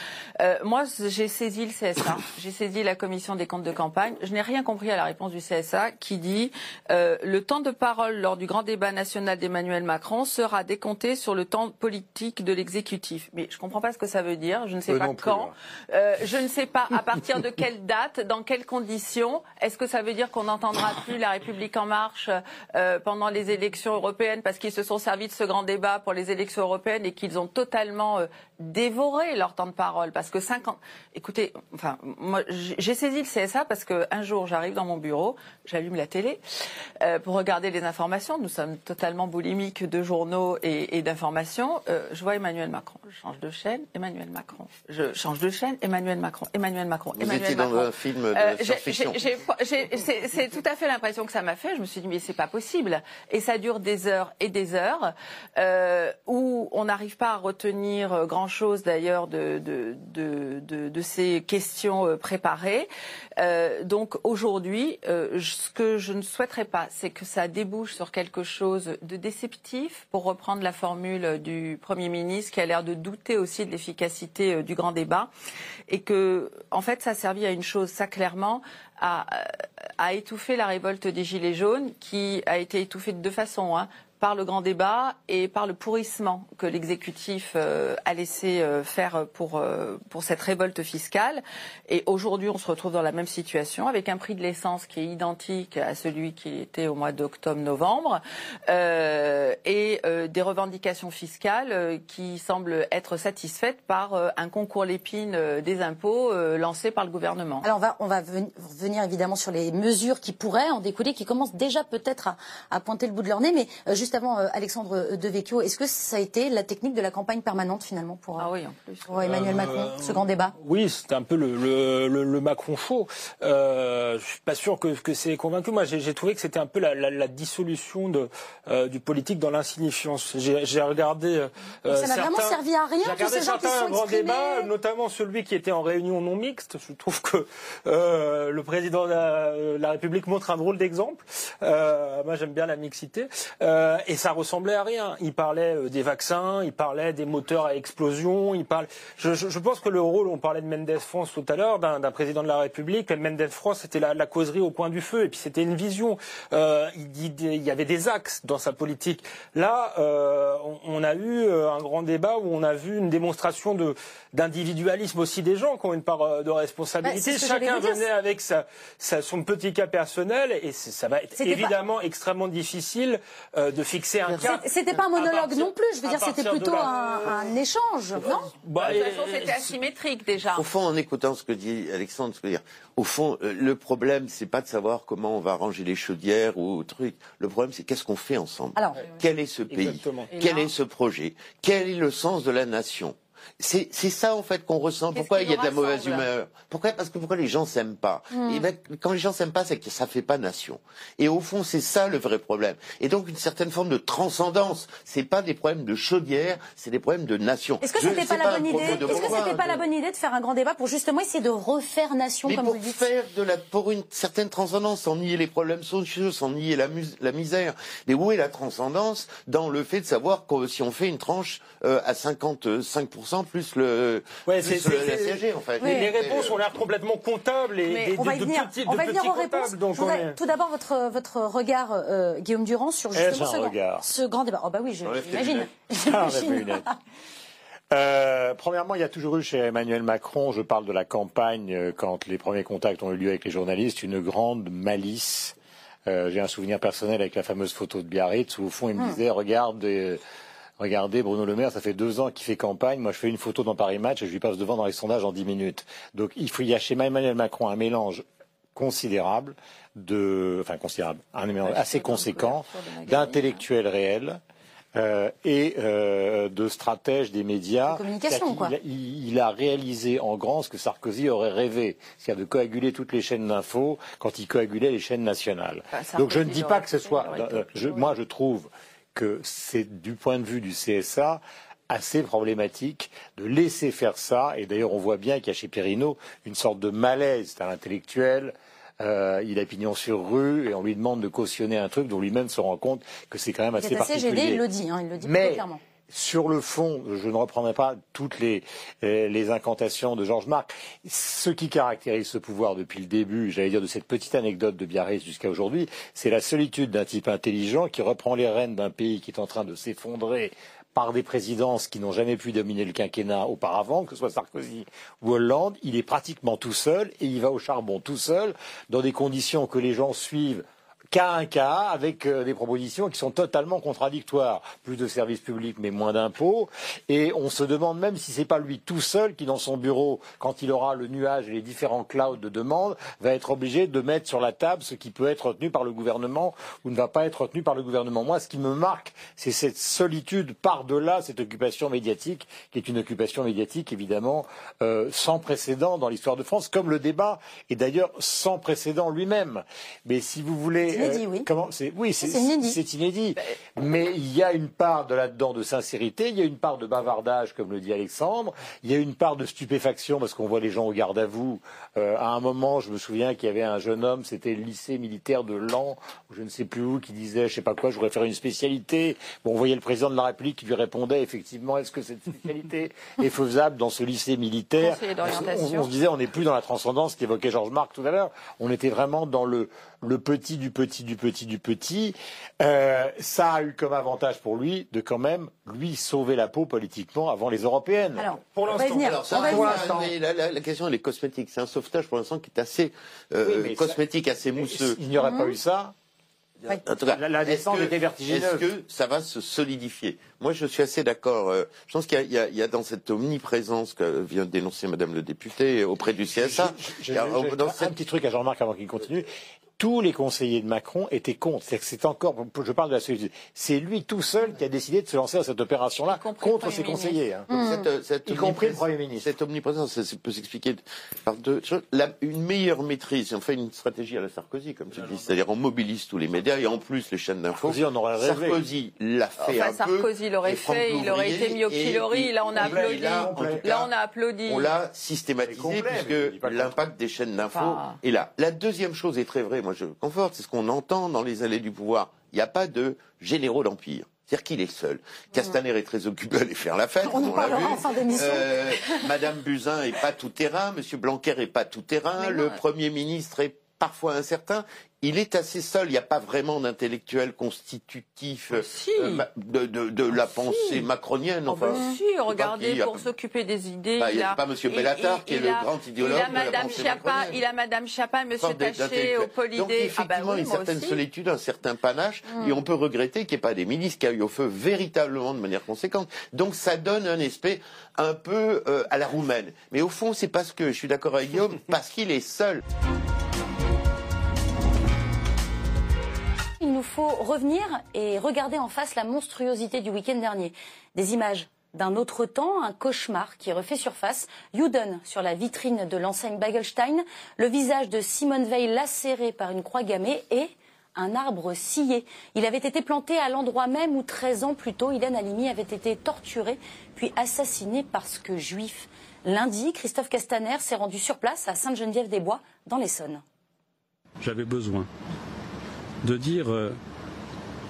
Euh, moi, j'ai saisi le CSA, j'ai saisi la commission des comptes de campagne. Je n'ai rien compris à la réponse du CSA qui dit euh, le temps de parole lors du grand débat national d'Emmanuel Macron sera décompté sur le temps politique de l'exécutif. Mais je ne comprends pas ce que ça veut dire. Je ne sais pas quand. Euh, je ne sais pas à partir de quelle date, dans quelles conditions. Est-ce que ça veut dire qu'on n'entendra plus la République en marche euh, pendant les élections européennes parce qu'ils se sont servis de ce grand débat pour les élections européennes et qu'ils ont totalement dévoré leur temps de parole Parce que 50... Écoutez, enfin, moi, j'ai saisi le CSA parce qu'un jour, j'arrive dans mon bureau, j'allume la télé euh, pour regarder les informations. Nous sommes totalement boulimiques de journaux et, et d'informations. Euh, je vois Emmanuel Macron. Je change de chaîne, Emmanuel Macron. Je change de chaîne, Emmanuel Macron. Emmanuel Macron.
Vous étiez dans un film de euh, science-fiction.
C'est tout à fait l'impression que ça m'a fait. Je me suis dit, mais c'est pas possible. Et ça dure des heures et des heures où on n'arrive pas à retenir grand-chose d'ailleurs de, ces questions euh, préparées. Euh, donc aujourd'hui, euh, ce que je ne souhaiterais pas, c'est que ça débouche sur quelque chose de déceptif, pour reprendre la formule du Premier ministre, qui a l'air de douter aussi de l'efficacité du grand débat, et que, en fait, ça a à une chose, ça clairement, à, à étouffer la révolte des Gilets jaunes, qui a été étouffée de deux façons. Hein par le grand débat et par le pourrissement que l'exécutif euh, a laissé euh, faire pour, euh, pour cette révolte fiscale. Et aujourd'hui, on se retrouve dans la même situation avec un prix de l'essence qui est identique à celui qui était au mois d'octobre-novembre et des revendications fiscales qui semblent être satisfaites par un concours l'épine des impôts lancé par le gouvernement.
Alors on va, on va venir évidemment sur les mesures qui pourraient en découler, qui commencent déjà peut-être à, pointer le bout de leur nez, mais juste avant, euh, Alexandre Devecchio, est-ce que ça a été la technique de la campagne permanente finalement pour,
ah
Emmanuel Macron, euh, ce grand débat?
Oui, c'était un peu le, Macron faux. Euh, je suis pas sûr que, que c'est convaincu. Moi, j'ai trouvé que c'était un peu la, dissolution de, euh, du politique dans l'insignifiance. J'ai regardé.
ça n'a vraiment servi à rien.
J'ai regardé certains grands débats, notamment celui qui était en réunion non mixte. Je trouve que le président de la, République montre un drôle d'exemple. moi, j'aime bien la mixité et ça ressemblait à rien. Il parlait euh, des vaccins, il parlait des moteurs à explosion, il parle. Je, je, je pense que le rôle, on parlait de Mendes France tout à l'heure, d'un président de la République. Mendes France, c'était la, la, causerie au coin du feu, et puis c'était une vision. Euh, il, il, y avait des axes dans sa politique. Là, euh, on, on, a eu un grand débat où on a vu une démonstration de d'individualisme aussi des gens qui ont une part de responsabilité. Bah, Chacun venait avec sa, sa, son petit cas personnel, et ça va être évidemment extrêmement difficile euh, de fixer un cap.
C'était pas un monologue non plus. Je veux dire, c'était plutôt un, échange, non
bah, De toute façon, c'était asymétrique déjà.
Au fond, en écoutant ce que dit Alexandre, ce que dire, au fond, euh, le problème, c'est pas de savoir comment on va ranger les chaudières ou truc. Le problème, c'est qu'est-ce qu'on fait ensemble? Alors, Quel est ce pays? Quel est ce projet? Quel est le sens de la nation? C'est ça en fait qu'on ressent. Pourquoi il y a de la mauvaise humeur? Pourquoi? Parce que pourquoi les gens s'aiment pas? Hmm. Et ben, quand les gens s'aiment pas, c'est que ça fait pas nation. Et au fond, c'est ça le vrai problème. Et donc une certaine forme de transcendance. C'est pas des problèmes de chaudière, c'est des problèmes de nation.
Est-ce que c'était pas, la bonne idée Est-ce que c'était pas la bonne idée de faire un grand débat pour justement essayer de refaire nation
Mais
comme
pour
vous dites
faire de la pour une certaine transcendance, sans nier les problèmes sociaux, sans nier la, la misère. Mais où est la transcendance dans le fait de savoir que si on fait une tranche euh, à 55% plus le,
ouais, plus le, la en fait. Les, réponses ont l'air complètement comptables et des,
on va
de,
venir,
petits,
on va
venir
aux réponses. Donc Tout d'abord votre votre regard, euh, Guillaume Durand, sur justement ce, grand, ce grand débat. Oh bah oui, j'imagine.
Euh, premièrement, il y a toujours eu chez Emmanuel Macron, je parle de la campagne, euh, quand les premiers contacts ont eu lieu avec les journalistes, une grande malice. Euh, J'ai un souvenir personnel avec la fameuse photo de Biarritz où au fond il me hmm. disait regarde euh, Regardez, Bruno Le Maire, ça fait deux ans qu'il fait campagne. Moi, je fais une photo dans Paris Match et je lui passe devant dans les sondages en dix minutes. Donc, il, faut, y a chez Emmanuel Macron un mélange considérable de, enfin considérable, un mélange assez conséquent d'intellectuels réels. Euh, et euh, de stratèges des médias.
communication, quoi.
Il, il, a réalisé en grand ce que Sarkozy aurait rêvé, c'est-à-dire de coaguler toutes les chaînes d'infos quand il coagulait les chaînes nationales. Bah, Donc je ne dis pas que ce soit. Euh, je, moi, je trouve que c'est du point de vue du CSA assez problématique de laisser faire ça. Et d'ailleurs, on voit bien qu'il y a chez Perrineau une sorte de malaise. C'est un intellectuel euh, il a pignon sur rue et on lui demande de cautionner un truc dont lui-même se rend compte que c'est quand même assez, assez particulier.
il le dit, hein, il le dit
Mais,
clairement
sur le fond, je ne reprendrai pas toutes les, euh, les, incantations de Georges Marc. Ce qui caractérise ce pouvoir depuis le début, j'allais dire de cette petite anecdote de Biarritz jusqu'à aujourd'hui, c'est la solitude d'un type intelligent qui reprend les rênes d'un pays qui est en train de s'effondrer par des présidences qui n'ont jamais pu dominer le quinquennat auparavant, que ce soit Sarkozy ou Hollande, il est pratiquement tout seul et il va au charbon tout seul, dans des conditions que les gens suivent cas un cas avec euh, des propositions qui sont totalement contradictoires. Plus de services publics mais moins d'impôts. Et on se demande même si c'est pas lui tout seul qui, dans son bureau, quand il aura le nuage et les différents clouds de demande, va être obligé de mettre sur la table ce qui peut être retenu par le gouvernement ou ne va pas être retenu par le gouvernement. Moi, ce qui me marque, c'est cette solitude par-delà cette occupation médiatique, qui est une occupation médiatique évidemment euh, sans précédent dans l'histoire de France, comme le débat est d'ailleurs sans précédent lui-même. Mais si vous voulez
inédit, oui.
Comment c'est Oui, c'est inédit. Mais il y a une part de là-dedans de sincérité, il y a une part de bavardage, comme le dit Alexandre, il y a une part de stupéfaction parce qu'on voit les gens au garde à vous. Euh, à un moment, je me souviens qu'il y avait un jeune homme, c'était le lycée militaire de Lan, je ne sais plus où, qui disait, je sais pas quoi, je voudrais faire une spécialité. Bon, on voyait le président de la République qui lui répondait, effectivement, est-ce que cette spécialité est faisable dans ce lycée militaire? On, on, se disait, on n'est plus dans la transcendance qu'évoquait Georges Marc tout à l'heure. On était vraiment dans le, le petit du petit du petit du petit. Euh, ça a eu comme avantage pour lui de quand même lui sauver la peau politiquement avant les européennes.
Alors, pour l'instant,
la, la, question elle est cosmétique. C'est un sauvetage pour l'instant qui est assez euh, cosmétique, assez mousseux.
Il n'y aurait pas eu ça. En tout cas, la, descente était vertigineuse.
Est-ce que ça va se solidifier? Moi, je suis assez d'accord. Euh, je pense qu'il y, y, a dans cette omniprésence que vient de dénoncer Madame le député auprès du CSA.
J'ai un petit truc à Jean-Marc avant qu'il continue tous les conseillers de Macron étaient contre. C'est encore, je parle de la solitude. C'est lui tout seul qui a décidé de se lancer dans cette opération-là contre ses conseillers, hein.
cette, y compris le Premier ministre. Cette omniprésence, ça, peut s'expliquer par deux choses. une meilleure maîtrise, on fait une stratégie à la Sarkozy, comme tu dis, c'est-à-dire on mobilise tous les médias et en plus les chaînes d'infos.
Sarkozy, on aurait rêvé.
Sarkozy l'a fait enfin, un
Sarkozy l'aurait fait, il aurait été mis au pilori. Là, on a applaudi. Là, on a applaudi.
On l'a systématisé puisque l'impact des chaînes d'infos est là. La deuxième chose est très vraie je conforte, c'est ce qu'on entend dans les allées du pouvoir. Il n'y a pas de généraux d'empire. C'est-à-dire qu'il est seul. Castaner est très occupé à aller faire la fête,
on, l'a vu.
Euh, Madame Buzyn est pas tout terrain, Monsieur Blanquer est pas tout terrain, le Premier ministre est parfois incertain il est assez seul. Il n'y a pas vraiment d'intellectuel constitutif euh, de, de, de, la pensée macronienne.
Oh, enfin, si, regardez, pour s'occuper des idées.
Bah, il n'y a, pas M. Bellatar qui est le grand idéologue. Il a Madame Chapa,
il a Madame Chapa, M. Taché, au Polydé. Donc
effectivement,
ah bah
une certaine solitude, un certain panache, mm. et on peut regretter qu'il n'y ait pas des milices qui aillent au feu véritablement de manière conséquente. Donc ça donne un aspect un peu euh, à la roumaine. Mais au fond, c'est parce que je suis d'accord avec Guillaume, parce qu'il est seul.
Nous faut revenir et regarder en face la monstruosité du week-end dernier. Des images d'un autre temps, un cauchemar qui refait surface. Juden sur la vitrine de l'enseigne Bagelstein, le visage de Simone Veil lacéré par une croix gammée et un arbre scié. Il avait été planté à l'endroit même où 13 ans plus tôt, Ilan Halimi avait été torturé puis assassiné parce que juif. Lundi, Christophe Castaner s'est rendu sur place à Sainte-Geneviève-des-Bois, dans l'Essonne.
J'avais besoin de dire euh,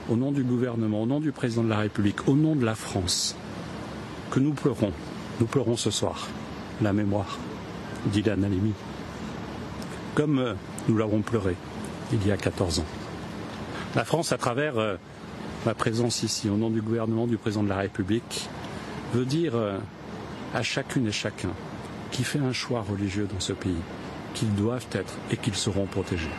au nom du gouvernement, au nom du président de la République, au nom de la France, que nous pleurons, nous pleurons ce soir la mémoire d'Ilan Halimi, comme euh, nous l'avons pleuré il y a 14 ans. La France, à travers euh, ma présence ici, au nom du gouvernement du président de la République, veut dire à chacune et chacun qui fait un choix religieux dans ce pays qu'ils doivent être et qu'ils seront protégés.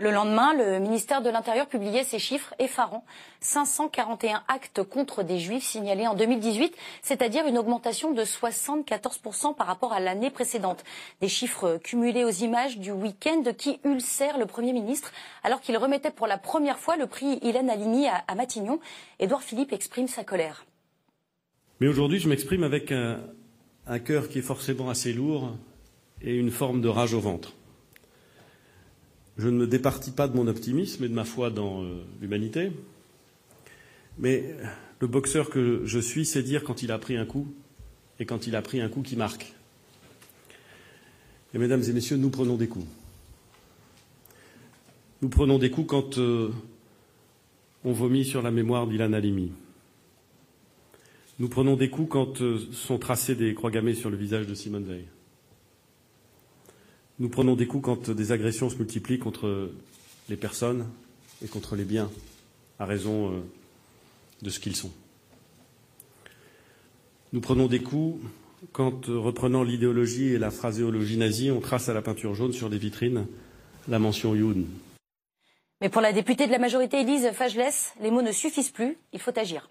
Le lendemain, le ministère de l'Intérieur publiait ces chiffres effarants. 541 actes contre des juifs signalés en 2018, c'est-à-dire une augmentation de 74% par rapport à l'année précédente. Des chiffres cumulés aux images du week-end qui ulcèrent le Premier ministre alors qu'il remettait pour la première fois le prix Hélène Halimi à, Matignon. Édouard Philippe exprime sa colère.
Mais aujourd'hui, je m'exprime avec un cœur qui est forcément assez lourd et une forme de rage au ventre. Je ne me départis pas de mon optimisme et de ma foi dans euh, l'humanité. Mais le boxeur que je suis sait dire quand il a pris un coup et quand il a pris un coup qui marque. Mesdames et messieurs, nous prenons des coups. Nous prenons des coups quand euh, on vomit sur la mémoire d'Ilan Halimi. Nous prenons des coups quand euh, sont tracées des croix gammées sur le visage de Simone Veil. Nous prenons des coups quand des agressions se multiplient contre les personnes et contre les biens, à raison euh, de ce qu'ils sont. Nous prenons des coups quand, reprenant l'idéologie et la phraséologie nazie, on trace à la peinture jaune sur des vitrines la mention Youn.
Mais pour la députée de la majorité Élise Fagelès, les mots ne suffisent plus, il faut agir.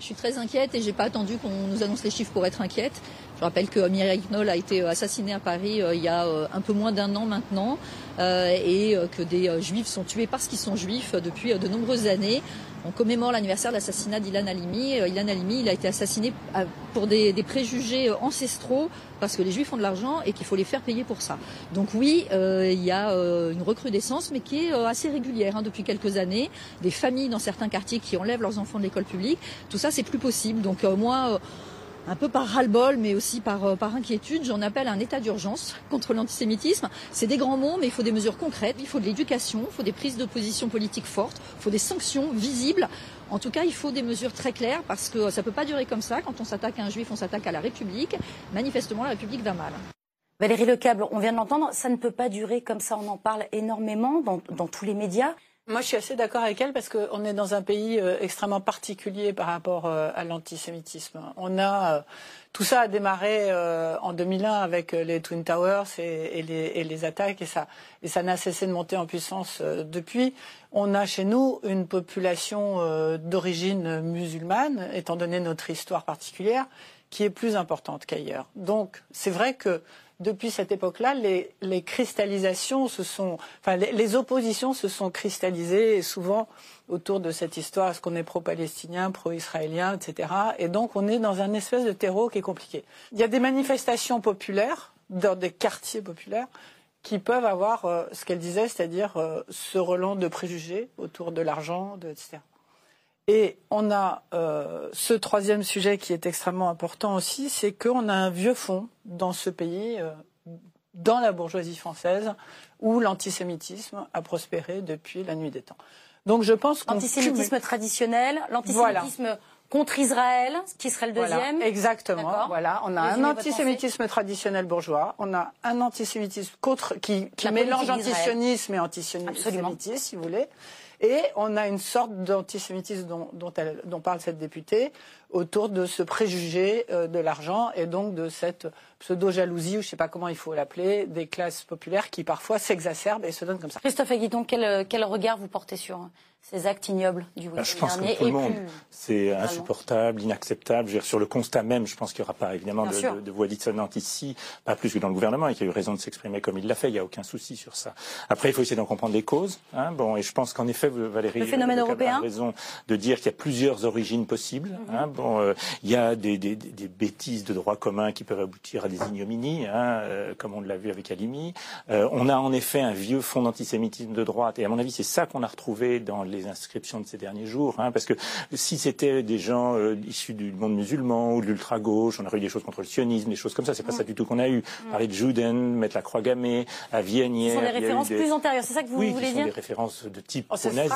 Je suis très inquiète et j'ai pas attendu qu'on nous annonce les chiffres pour être inquiète. Je rappelle que Mireille Knoll a été assassinée à Paris euh, il y a euh, un peu moins d'un an maintenant euh, et que des juifs sont tués parce qu'ils sont juifs depuis de nombreuses années. On commémore l'anniversaire de l'assassinat d'Ilan Halimi. Ilan Halimi, il a été assassiné pour des, préjugés ancestraux parce que les juifs ont de l'argent et qu'il faut les faire payer pour ça. Donc oui, il y a une recrudescence, mais qui est assez régulière hein, depuis quelques années. Des familles dans certains quartiers qui enlèvent leurs enfants de l'école publique. Tout ça, c'est plus possible. Donc moi un peu par ras-le-bol, mais aussi par, euh, par inquiétude, j'en appelle un état d'urgence contre l'antisémitisme. C'est des grands mots, mais il faut des mesures concrètes, il faut de l'éducation, il faut des prises de position politique fortes, il faut des sanctions visibles. En tout cas, il faut des mesures très claires parce que ça ne peut pas durer comme ça. Quand on s'attaque à un juif, on s'attaque à la République. Manifestement, la République va mal.
Valérie Lecable, on vient de l'entendre, ça ne peut pas durer comme ça. On en parle énormément dans tous les médias.
Moi, je suis assez d'accord avec elle parce qu'on est dans un pays euh, extrêmement particulier par rapport euh, à l'antisémitisme. On a euh, tout ça a démarré en 2001 avec les Twin Towers et, les, attaques et ça et ça n'a cessé de monter en puissance depuis. On a chez nous une population d'origine musulmane, étant donné notre histoire particulière, qui est plus importante qu'ailleurs. Donc, c'est vrai que depuis cette époque-là, les, cristallisations se sont, enfin, les, oppositions se sont cristallisées souvent autour de cette histoire, est-ce qu'on est pro-palestinien, pro-israélien, etc. Et donc, on est dans un espèce de terreau qui est compliqué. Il y a des manifestations populaires dans des quartiers populaires qui peuvent avoir euh, ce qu'elle disait, c'est-à-dire euh, ce relent de préjugés autour de l'argent, etc. Et on a euh, ce troisième sujet qui est extrêmement important aussi, c'est qu'on a un vieux fond dans ce pays, euh, dans la bourgeoisie française, où l'antisémitisme a prospéré depuis la nuit des temps.
Donc je pense qu'on l'antisémitisme traditionnel, l'antisémitisme contre Israël, qui serait le deuxième.
exactement. Voilà, on a un antisémitisme traditionnel bourgeois, on a un antisémitisme contre qui, qui mélange antisionisme et antisémitisme, si vous voulez. Et on a une sorte d'antisémitisme dont, parle cette députée autour de ce préjugé euh, de l'argent et donc de cette pseudo-jalousie, ou je ne sais pas comment il faut l'appeler, des classes populaires qui parfois s'exacerbent et se donnent comme ça.
Christophe Aguiton, quel, quel regard vous portez sur ces actes ignobles du week-end
Je pense que tout le monde, c'est insupportable, inacceptable. Je sur le constat même, je pense qu'il n'y aura pas évidemment de, de, voix dissonante ici, pas plus que dans le gouvernement, et qu'il a eu raison de s'exprimer comme il l'a fait. Il n'y a aucun souci sur ça. Après, il faut essayer d'en comprendre les causes. Hein, bon, et je pense qu'en effet, Valérie
le phénomène européen.
a raison de dire qu'il y a plusieurs origines possibles. Mhm. hein, bon, euh, il y a des, des, des, bêtises de droit commun qui peuvent aboutir à des ignominies, hein, euh, comme on l'a vu avec Alimi. Euh, on a en effet un vieux fond d'antisémitisme de droite, et à mon avis, c'est ça qu'on a retrouvé dans les inscriptions de ces derniers jours, hein, parce que si c'était des gens euh, issus du monde musulman ou de l'ultra-gauche, on aurait eu des choses contre le sionisme, des choses comme ça, c'est pas ça mm. du tout qu'on a eu. Mm. Parler de Juden, mettre la croix gammée à Vienne hier.
Ce sont des références plus antérieures, c'est ça que vous
oui,
voulez
dire
Oui,
des références de type nazi,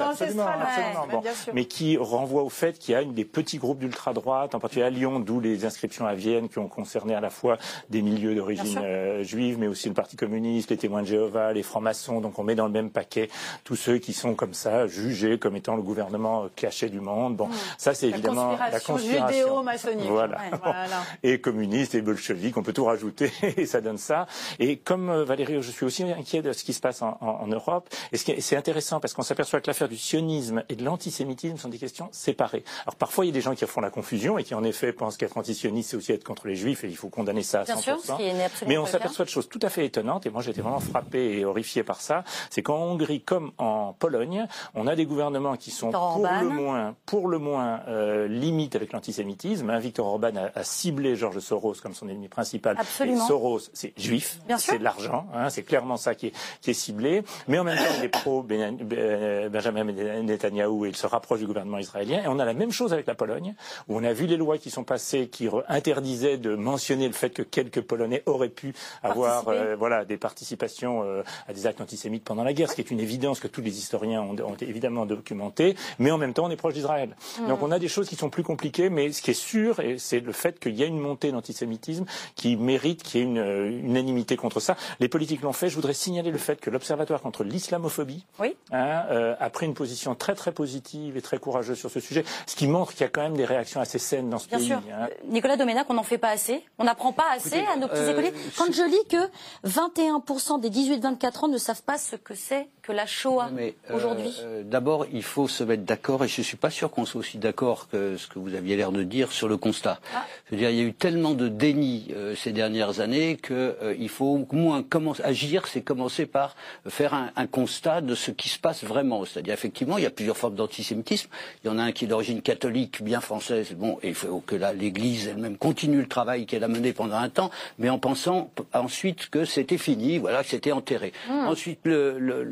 absolument, absolument. mais qui renvoient au fait qu'il y a une des petits groupes d'ultra-droite, en particulier à Lyon, d'où les inscriptions à Vienne qui ont concerné à la fois des milieux d'origine euh, juive, mais aussi le Parti communiste, les témoins de Jéhovah, les francs-maçons. Donc on met dans le même paquet tous ceux qui sont comme ça jugés comme étant le gouvernement caché du monde. Bon, hmm. ça c'est évidemment
la conspiration judéo-maçonnique.
Voilà. et communiste et bolchevique, on peut tout rajouter et ça donne ça. Et comme euh, Valérie, je suis aussi inquiet de ce qui se passe en, en, Europe. Et c'est intéressant parce qu'on s'aperçoit que l'affaire du sionisme et de l'antisémitisme sont des questions séparées. Alors parfois il y a des gens qui font la confusion et qui en effet pensent qu'être antisioniste c'est aussi être contre les juifs et il faut condamner ça à 100%. Bien sûr, ce qui est Mais on s'aperçoit de choses tout à fait étonnantes, et moi j'étais vraiment frappé et horrifié par ça, c'est qu'en Hongrie, comme en Pologne, Pologne, on a des gouvernements qui sont pour le moins, pour le moins euh, limites avec l'antisémitisme. Hein, Victor Orban a, ciblé George Soros comme son ennemi principal.
Absolument.
Soros, c'est juif, c'est de l'argent, hein, c'est clairement ça qui est, qui est ciblé. Mais en même temps, il est pro Benjamin Netanyahu et il se rapproche du gouvernement israélien. Et on a la même chose avec la Pologne, où on a vu les lois qui sont passées qui interdisaient de mentionner le fait que quelques Polonais auraient pu avoir euh, voilà, des participations euh, à des actes antisémites pendant la guerre, ce qui est une évidence que tous les historiens ont, ont évidemment documenté, mais en même temps on est proche d'Israël. Hmm. Donc on a des choses qui sont plus compliquées, mais ce qui est sûr, c'est le fait qu'il y a une montée d'antisémitisme qui mérite qu'il y ait une, euh, unanimité contre ça. Les politiques l'ont fait. Je voudrais signaler le fait que l'Observatoire contre l'islamophobie
oui.
hein, euh, a pris une position très très positive et très courageuse sur ce sujet, ce qui montre qu'il y a quand même des réactions assez saines dans ce
Bien
pays.
Sûr. Hein. Nicolas Doménac, on n'en fait pas assez. On n'apprend pas assez à nos petits euh, écoliers. Quand je lis que 21% des 18-24 ans ne savent pas ce que c'est que la Shoah euh, aujourd'hui
euh, D'abord, il faut se mettre d'accord, et je ne suis pas sûr qu'on soit aussi d'accord que ce que vous aviez l'air de dire sur le constat. Ah. Je veux dire, il y a eu tellement de déni euh, ces dernières années qu'il faut au moins commencer, agir, c'est commencer par faire un, un, constat de ce qui se passe vraiment. C'est-à-dire, effectivement, il y a plusieurs formes d'antisémitisme. Il y en a un qui est d'origine catholique, bien française. Bon, et il faut que l'Église elle-même continue le travail qu'elle a mené pendant un temps, mais en pensant ensuite que c'était fini, voilà, que c'était enterré. Mmh. Ensuite, le, le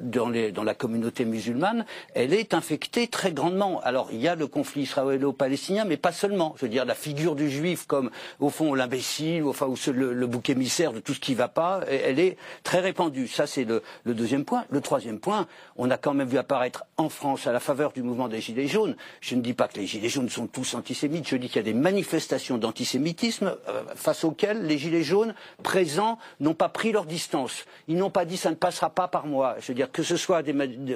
dans, la communauté musulmane, elle est infectée très grandement. Alors il y a le conflit israélo-palestinien, mais pas seulement. Je veux dire, la figure du juif comme, au fond, l'imbécile, enfin, ou le, bouc émissaire de tout ce qui ne va pas, elle est très répandue. Ça, c'est le, deuxième point. Le troisième point, on a quand même vu apparaître en France, à la faveur du mouvement des Gilets jaunes, je ne dis pas que les Gilets jaunes sont tous antisémites, je dis qu'il y a des manifestations d'antisémitisme euh, face auxquelles les Gilets jaunes présents n'ont pas pris leur distance. Ils n'ont pas dit ça ne passera pas par moi. Je veux dire que ce soit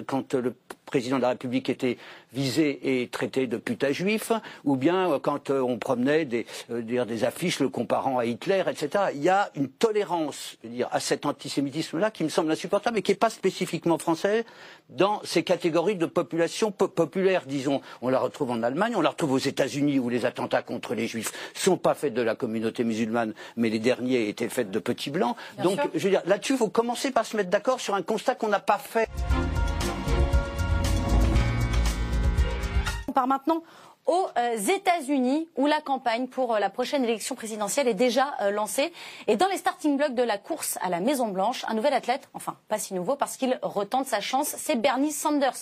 quand le président de la République était visé et traité de putain juif, ou bien euh, quand euh, on promenait des, euh, des, affiches le comparant à Hitler, etc. Il y a une tolérance dire, à cet antisémitisme-là qui me semble insupportable et qui n'est pas spécifiquement français dans ces catégories de population populaire, disons. On la retrouve en Allemagne, on la retrouve aux États-Unis où les attentats contre les juifs ne sont pas faits de la communauté musulmane, mais les derniers étaient faits de petits blancs. Donc, je veux dire, là-dessus, il faut commencer par se mettre d'accord sur un constat qu'on n'a pas fait.
Part maintenant aux euh, États-Unis, où la campagne pour euh, la prochaine élection présidentielle est déjà euh, lancée. Et dans les starting blocks de la course à la Maison-Blanche, un nouvel athlète, enfin pas si nouveau parce qu'il retente sa chance, c'est Bernie Sanders.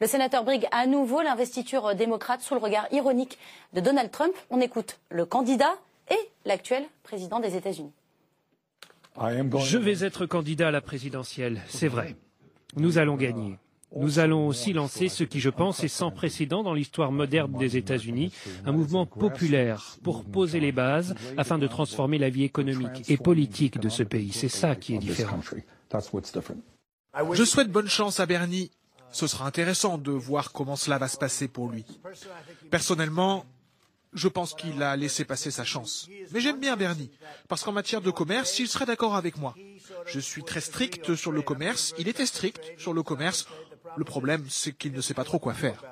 Le sénateur brigue à nouveau l'investiture démocrate sous le regard ironique de Donald Trump. On écoute le candidat et l'actuel président des États-Unis.
Je vais être candidat à la présidentielle, c'est vrai. Nous allons gagner. Nous allons aussi lancer ce qui, je pense, est sans précédent dans l'histoire moderne des États-Unis, un mouvement populaire pour poser les bases afin de transformer la vie économique et politique de ce pays. C'est ça qui est différent.
Je souhaite bonne chance à Bernie. Ce sera intéressant de voir comment cela va se passer pour lui. Personnellement, je pense qu'il a laissé passer sa chance. Mais j'aime bien Bernie, parce qu'en matière de commerce, il serait d'accord avec moi. Je suis très strict sur le commerce, il était strict sur le commerce. Le problème, c'est qu'il ne sait pas trop quoi faire.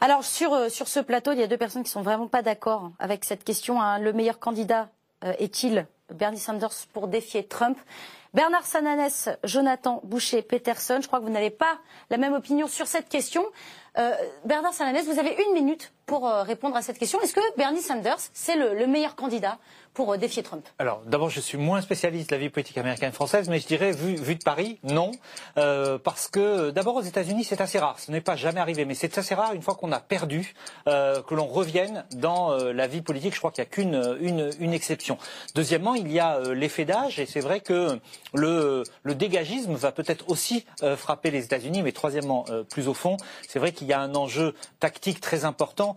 Alors sur, euh, sur ce plateau, il y a deux personnes qui sont vraiment pas d'accord avec cette question. Hein. Le meilleur candidat euh, est-il Bernie Sanders pour défier Trump? Bernard Sananès, Jonathan Boucher, Peterson, je crois que vous n'avez pas la même opinion sur cette question. Euh, Bernard Sananès, vous avez une minute pour répondre à cette question. Est-ce que Bernie Sanders, c'est le meilleur candidat pour euh, défier Trump
Alors, d'abord, je suis moins spécialiste de la vie politique américaine française, mais je dirais, vu, de Paris, non. Euh, parce que, d'abord, aux États-Unis, c'est assez rare. Ce n'est pas jamais arrivé, mais c'est assez rare, une fois qu'on a perdu, euh, que l'on revienne dans la vie politique. Je crois qu'il n'y a qu'une une, une, exception. Deuxièmement, il y a l'effet d'âge, et c'est vrai que le, le dégagisme va peut-être aussi frapper les États-Unis, mais troisièmement, plus au fond, c'est vrai qu'il y a un enjeu tactique très important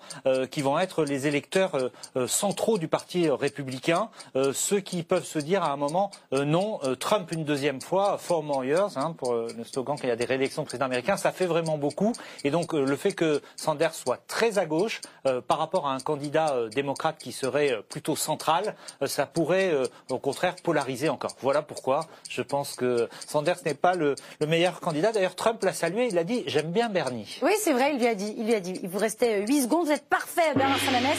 qui vont être les électeurs centraux du Parti républicain euh, ceux qui peuvent se dire à un moment euh, non, euh, Trump une deuxième fois, four more years, hein, pour le slogan qu'il y a des réélections de président américain, ça fait vraiment beaucoup. Et donc le fait que Sanders soit très à gauche par rapport à un candidat démocrate qui serait plutôt central, ça pourrait au contraire polariser encore. Voilà pourquoi je pense que Sanders n'est pas le, meilleur candidat. D'ailleurs, Trump l'a salué, il a dit j'aime bien Bernie.
Oui, c'est vrai, il lui a dit. Il lui a dit. Il vous restait 8 secondes, vous êtes parfait, Bernard Sananès.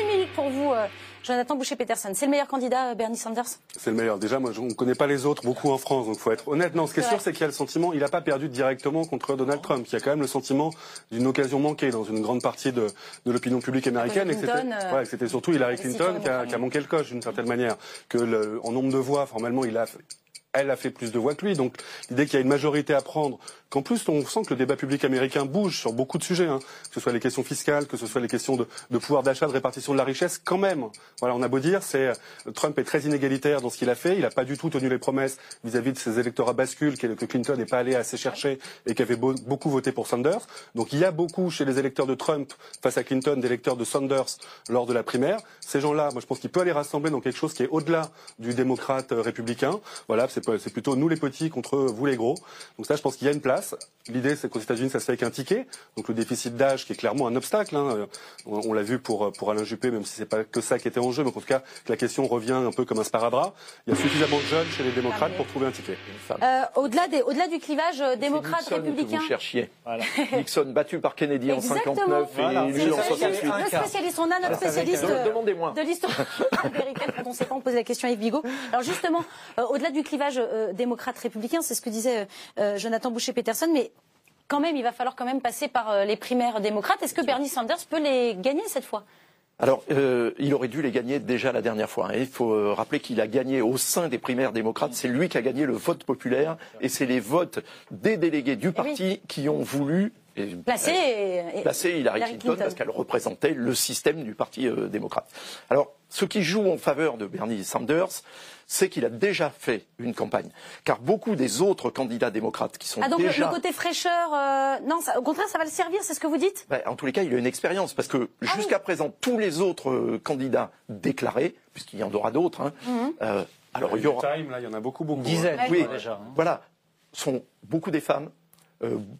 Une minute pour vous, Jonathan Boucher-Peterson. C'est le meilleur candidat, Bernie Sanders?
C'est le meilleur. Déjà, moi, on ne connaît pas les autres beaucoup en France, donc faut être honnête. Non, ce qui est, sûr, c'est qu'il y a le sentiment, il n'a pas perdu directement contre Donald Trump. Il y a quand même le sentiment d'une occasion manquée dans une grande partie de, de l'opinion publique américaine.
et
c'était surtout Hillary Clinton qui a, qui a, manqué le coche d'une certaine manière. Que le, en nombre de voix, formellement, il a elle a fait plus de voix que lui. Donc l'idée qu'il y a une majorité à prendre qu'en plus on sent que le débat public américain bouge sur beaucoup de sujets, hein, que ce soit les questions fiscales, que ce soit les questions de, pouvoir d'achat, de répartition de la richesse, quand même. Voilà, on a beau dire, c'est Trump est très inégalitaire dans ce qu'il a fait, il n'a pas du tout tenu les promesses vis-à-vis de ses électeurs à bascule que, Clinton n'est pas allé assez chercher et qui avait beaucoup voté pour Sanders. Donc il y a beaucoup chez les électeurs de Trump face à Clinton d'électeurs de Sanders lors de la primaire. Ces gens-là, moi je pense qu'il peut aller rassembler dans quelque chose qui est au-delà du démocrate euh, républicain. Voilà, plutôt nous les petits contre vous les gros. Donc ça, je pense qu'il y a une place. L'idée, c'est qu'aux États-Unis, ça se fait avec un ticket. Donc le déficit d'âge, qui est clairement un obstacle. Hein. On, l'a vu pour, pour Alain Juppé, même si c'est pas que ça qui était en jeu. Mais en tout cas, la question revient un peu comme un sparadrap. Il y a suffisamment de jeunes chez les démocrates pour trouver un ticket.
Euh, au-delà, au-delà du clivage euh, démocrate-républicain.
vous cherchiez. Nixon battu par Kennedy en 59 et lui en 68.
Notre spécialiste, on a notre spécialiste de l'histoire américaine quand on ne sait pas, on pose la question avec Bigot. Alors justement, euh, au-delà du clivage démocrate-républicain, c'est ce que disait Jonathan Boucher-Peterson, mais quand même, il va falloir quand même passer par euh, les primaires démocrates. Est-ce que Bernie Sanders peut les gagner cette fois?
Alors, euh, il aurait dû les gagner déjà la dernière fois. Hein. Il faut euh, rappeler qu'il a gagné au sein des primaires démocrates. C'est lui qui a gagné le vote populaire et c'est les votes des délégués du eh parti qui ont voulu
placer,
Hillary, Clinton, parce qu'elle représentait le système du parti démocrate. Alors, ce qui joue en faveur de Bernie Sanders, c'est qu'il a déjà fait une campagne. Car beaucoup des autres candidats démocrates qui sont
ah, donc
déjà...
le côté fraîcheur, euh, non, au contraire, ça va le servir, c'est ce que vous dites?
Ben, En tous les cas, il a une expérience, parce que ah jusqu'à présent, tous les autres euh, candidats déclarés, puisqu'il y en aura d'autres, hein,
mhm. euh, alors il y aura... Time, là, il y en a beaucoup, beaucoup.
Dizaines, oui, déjà. Hein. Voilà, sont beaucoup des femmes,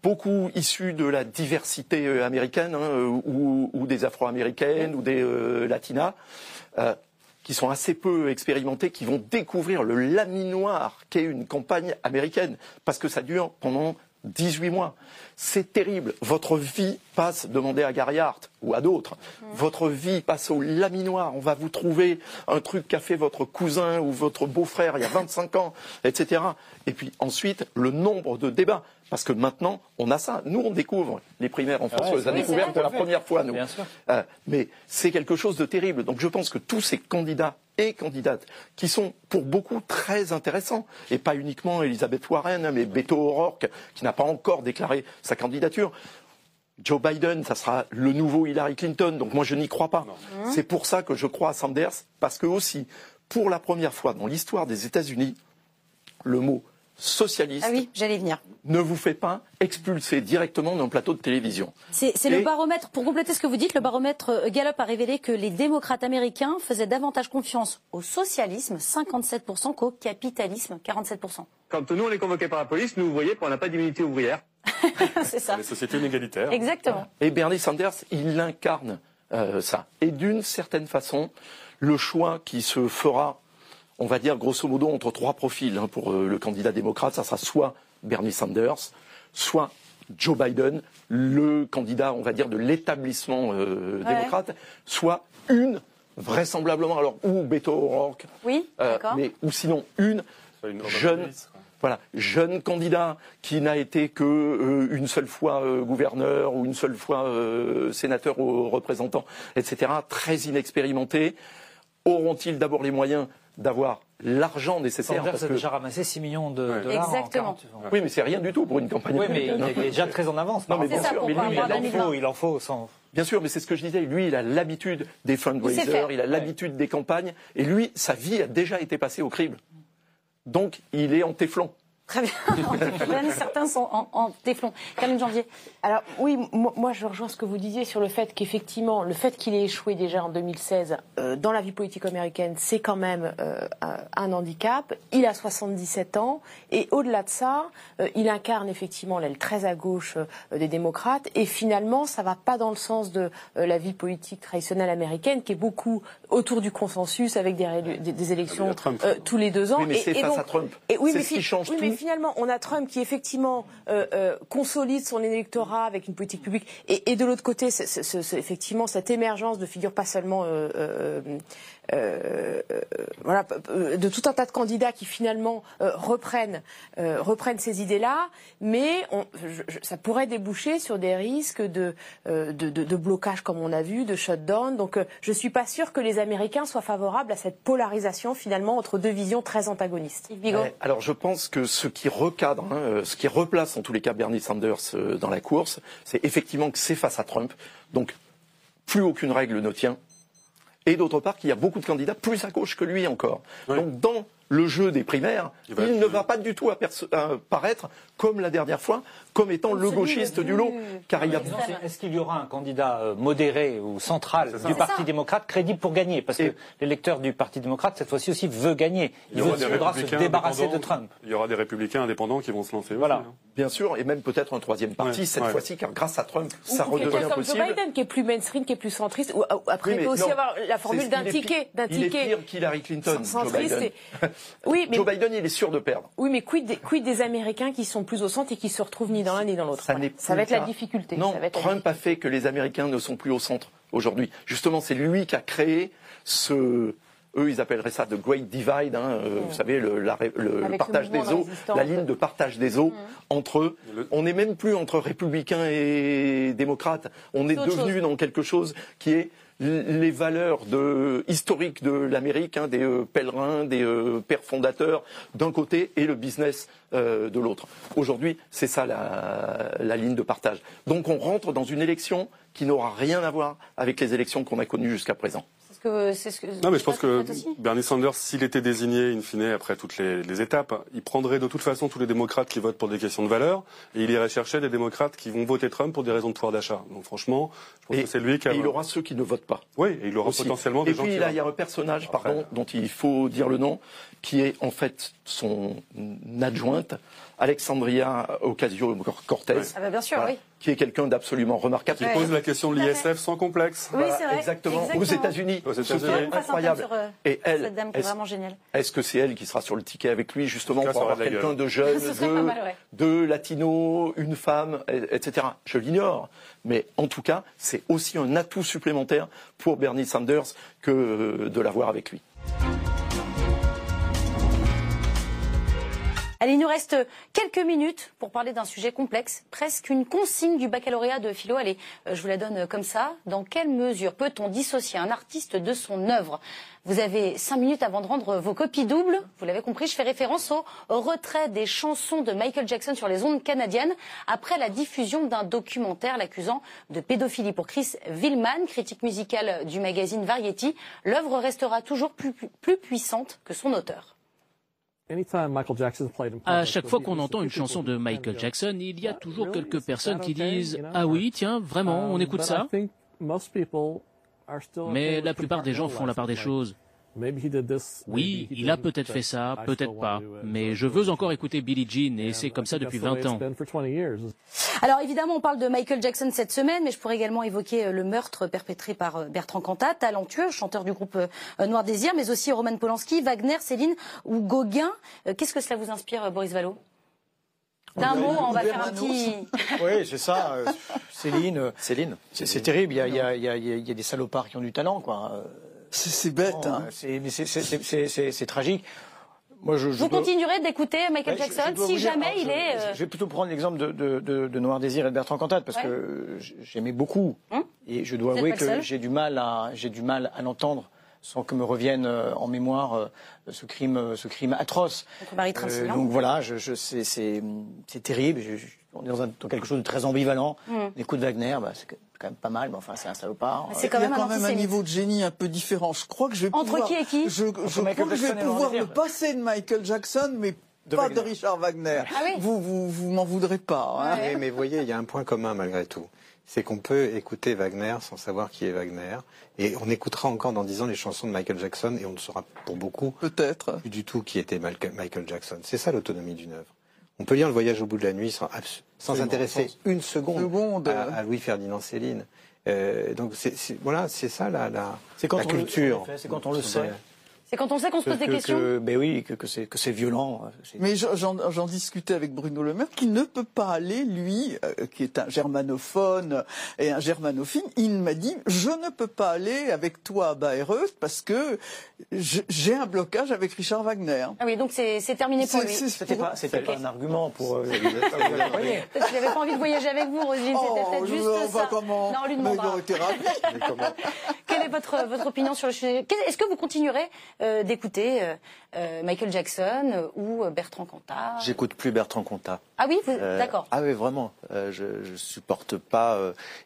beaucoup issus de la diversité américaine, hein, ou, ou, des afro-américaines, ou des latinas qui sont assez peu expérimentés, qui vont découvrir le laminoir qu'est une campagne américaine, parce que ça dure pendant 18 mois. C'est terrible. Votre vie passe, demandez à Gary Hart ou à d'autres, mmh. votre vie passe au laminoir. On va vous trouver un truc qu'a fait votre cousin ou votre beau-frère il y a 25 ans, etc. Et puis ensuite, le nombre de débats. Parce que maintenant, on a ça. Nous, on découvre les primaires en France. on les a découvertes pour la première fois, nous. Euh, mais c'est quelque chose de terrible. Donc je pense que tous ces candidats et candidates qui sont pour beaucoup très intéressants, et pas uniquement Elisabeth Warren, mais Beto O'Rourke, qui n'a pas encore déclaré sa candidature. Joe Biden, ça sera le nouveau Hillary Clinton, donc moi je n'y crois pas. C'est pour ça que je crois à Sanders, parce que aussi, pour la première fois dans l'histoire des États-Unis, le mot socialiste
ah oui, j'allais venir.
ne vous fait pas expulser directement d'un plateau de télévision.
C'est le baromètre, pour compléter ce que vous dites, le baromètre euh, Gallup a révélé que les démocrates américains faisaient davantage confiance au socialisme, 57%, qu'au capitalisme, 47%.
Quand nous, on est convoqués par la police, nous, vous voyez, on n'a pas d'immunité ouvrière.
C'est ça.
Les sociétés inégalitaires.
Exactement.
Et Bernie Sanders, il incarne euh, ça. Et d'une certaine façon, le choix qui se fera on va dire grosso modo entre trois profils hein, pour euh, le candidat démocrate. Ça sera soit Bernie Sanders, soit Joe Biden, le candidat, on va dire, de l'établissement euh, démocrate, soit une, vraisemblablement, alors ou Beto O'Rourke,
oui, euh,
mais ou sinon une, jeune. Voilà, jeune candidat qui n'a été que une seule fois gouverneur ou une seule fois sénateur ou représentant, etc. Très inexpérimenté. Auront-ils d'abord les moyens d'avoir l'argent nécessaire?
Sanders a déjà ramassé 6 millions de dollars.
Exactement.
Oui, mais c'est rien du tout pour une campagne.
Oui, mais il est déjà très en avance.
Non, mais bien sûr, mais lui,
il, en faut, il en faut sans.
Bien sûr, mais c'est ce que je disais. Lui, il a l'habitude des fundraisers, il, a l'habitude des campagnes, et lui, sa vie a déjà été passée au crible. Donc, il est en téflon.
Très bien. Certains sont en, en téflon. Janvier.
Alors oui, moi, je rejoins ce que vous disiez sur le fait qu'effectivement, le fait qu'il ait échoué déjà en 2016 euh, dans la vie politique américaine, c'est quand même euh, un handicap. Il a 77 ans et au-delà de ça, euh, il incarne effectivement l'aile très à gauche des démocrates et finalement, ça va pas dans le sens de la vie politique traditionnelle américaine qui est beaucoup autour du consensus avec des, des, élections tous les deux ans.
Oui, mais c'est face à Trump. Et, oui, mais ce qui change tout
finalement, on a Trump qui effectivement euh, euh, consolide son électorat avec une politique publique, et, de l'autre côté, effectivement, cette émergence de figures pas seulement euh, euh, euh, voilà, euh, de tout un tas de candidats qui finalement reprennent, reprennent ces idées-là, mais on, ça pourrait déboucher sur des risques de, de, de, de, blocage, comme on a vu, de shutdown. Donc je ne suis pas sûre que les Américains soient favorables à cette polarisation finalement entre deux visions très antagonistes.
alors je pense que ce qui recadre, hein, ce qui replace en tous les cas Bernie Sanders dans la course, c'est effectivement que c'est face à Trump. Donc plus aucune règle ne tient et d'autre part qu'il y a beaucoup de candidats plus à gauche que lui encore. Donc dans le jeu des primaires, il, ne va pas du tout apparaître comme la dernière fois, comme étant le gauchiste du lot.
Car il y a... Est-ce qu'il y aura un candidat euh, modéré ou central du Parti démocrate crédible pour gagner? Parce que l'électeur du Parti démocrate, cette fois-ci aussi, veut gagner. Il, veut, voudra se débarrasser de Trump.
Il y aura des républicains indépendants qui vont se lancer. Voilà. Hein.
Bien sûr, et même peut-être un troisième parti cette fois-ci, car grâce à Trump, ça redevient
comme
possible.
Joe Biden, qui est plus mainstream, qui est plus centriste. Après, il peut aussi avoir la formule d'un ticket.
Il est pire qu'Hillary Clinton, Joe Biden. Oui, mais... Joe Biden, il est sûr de perdre.
Oui, mais quid des, quid des Américains qui sont plus au centre et qui se retrouvent ni dans l'un ni dans l'autre Ça, va être la difficulté.
Non, Trump a fait que les Américains ne sont plus au centre aujourd'hui. Justement, c'est lui qui a créé ce eux, ils appelleraient ça the Great Divide, hein, euh, vous savez, le, partage des eaux, la ligne de partage des eaux entre eux. On n'est même plus entre républicains et démocrates. On est devenu dans quelque chose qui est les valeurs historiques de l'Amérique, hein, des euh, pèlerins, des euh, pères fondateurs d'un côté et le business de l'autre. Aujourd'hui, c'est ça la, la, ligne de partage. Donc on rentre dans une élection qui n'aura rien à voir avec les élections qu'on a connues jusqu'à présent
c'est ce que. Non, mais je pense que Bernie Sanders, s'il était désigné in fine après toutes les, étapes, il prendrait de toute façon tous les démocrates qui votent pour des questions de valeur et il irait chercher des démocrates qui vont voter Trump pour des raisons de pouvoir d'achat. Donc franchement, je pense que c'est lui qui a.
Et il aura ceux qui ne votent pas.
Oui, et il aura potentiellement des
et
gens
puis, là, il y a un personnage, pardon, dont il faut dire le nom, qui est en fait son adjointe Alexandria Ocasio-Cortez.
Ah bah bien sûr, oui.
Qui est quelqu'un d'absolument remarquable.
Qui pose la question de l'ISF sans complexe.
Oui, c'est vrai.
Exactement. Aux États-Unis.
Aux États-Unis. incroyable. Sur, euh,
Et elle,
cette dame qui est, vraiment géniale.
Est-ce que c'est elle qui sera sur le ticket avec lui, justement, pour avoir quelqu'un de jeune, de, mal, de latino, une femme, etc. Je l'ignore. Mais en tout cas, c'est aussi un atout supplémentaire pour Bernie Sanders que de l'avoir avec lui.
Allez, il nous reste quelques minutes pour parler d'un sujet complexe, presque une consigne du baccalauréat de philo. Allez, euh, je vous la donne comme ça. Dans quelle mesure peut-on dissocier un artiste de son œuvre? Vous avez cinq minutes avant de rendre vos copies doubles. Vous l'avez compris, je fais référence au retrait des chansons de Michael Jackson sur les ondes canadiennes après la diffusion d'un documentaire l'accusant de pédophilie. Pour Chris Villman, critique musicale du magazine Variety, l'œuvre restera toujours plus puissante que son auteur.
À chaque fois qu'on entend une chanson de Michael Jackson, il y a toujours quelques personnes qui disent ⁇ Ah oui, tiens, vraiment, on um, écoute ça ?⁇ Mais la plupart des gens font la part des choses. Oui, il a peut-être fait ça, peut-être pas, mais je veux encore écouter Billie Jean et c'est comme ça depuis 20 ans.
Alors évidemment, on parle de Michael Jackson cette semaine, mais je pourrais également évoquer euh, le meurtre perpétré par euh, Bertrand Cantat, talentueux, chanteur du groupe euh, Noir Désir, mais aussi Roman Polanski, Wagner, Céline ou Gauguin. Qu'est-ce que cela vous inspire, Boris Vallot? D'un mot, on va faire un petit.
oui, c'est ça. Céline. Céline. C'est terrible. Il y, a, il, y a, il y, a, des salopards qui ont du talent, quoi.
C'est bête. hein.
C'est tragique.
Moi, je, Vous continuerez d'écouter Michael Jackson si jamais il est.
Euh, je vais plutôt prendre l'exemple de, de, de, Noir Désir et de Bertrand Cantat parce que j'aimais beaucoup hum? Et je dois avouer que j'ai du mal à j'ai du mal à l'entendre sans que me revienne euh, en mémoire euh, ce crime ce crime atroce.
Marie
donc voilà, je, je c'est terrible. on est dans, dans, quelque chose de très ambivalent. Hum. Écoute Wagner, bah, c'est quand même pas mal, mais enfin c'est un salopard.
C'est quand Il y a quand même un niveau de génie un peu différent. Je crois que je vais
Entre
pouvoir,
qui et qui
Je, je crois que je vais pouvoir me passer de Michael Jackson, mais pas de Richard Wagner.
Ah oui
vous, vous, vous m'en voudrez pas. Hein
oui, mais vous voyez, il y a un point commun malgré tout. C'est qu'on peut écouter Wagner sans savoir qui est Wagner. Et on écoutera encore dans dix ans les chansons de Michael Jackson et on ne saura pour beaucoup
peut-être
plus du tout qui était Michael Jackson. C'est ça l'autonomie d'une œuvre. On peut lire Le Voyage au bout de la nuit sans, s'intéresser une seconde, à, à Louis-Ferdinand Céline. Euh, donc c'est, voilà, c'est ça la, la, culture.
c'est quand on le sait.
C'est quand on sait qu'on se pose des questions
que, Ben oui, que, que c'est violent.
Mais j'en discutais avec Bruno Le Maire, qui ne peut pas aller, lui, euh, qui est un germanophone et un germanophile, il m'a dit, je ne peux pas aller avec toi à Bayreuth parce que j'ai un blocage avec Richard Wagner.
Ah oui, donc c'est terminé pour lui.
C'était pas, pas un argument pour... Euh,
peut-être qu'il n'avait pas envie de voyager avec vous, Roselyne, c'était peut-être oh, juste ça.
Comment
non, lui demandera. Quelle est votre, votre opinion sur le sujet? Est-ce que vous continuerez euh, d'écouter euh, euh, Michael Jackson ou Bertrand Cantat
J'écoute plus Bertrand Cantat.
Ah oui, d'accord.
Ah oui, vraiment. je, je supporte pas.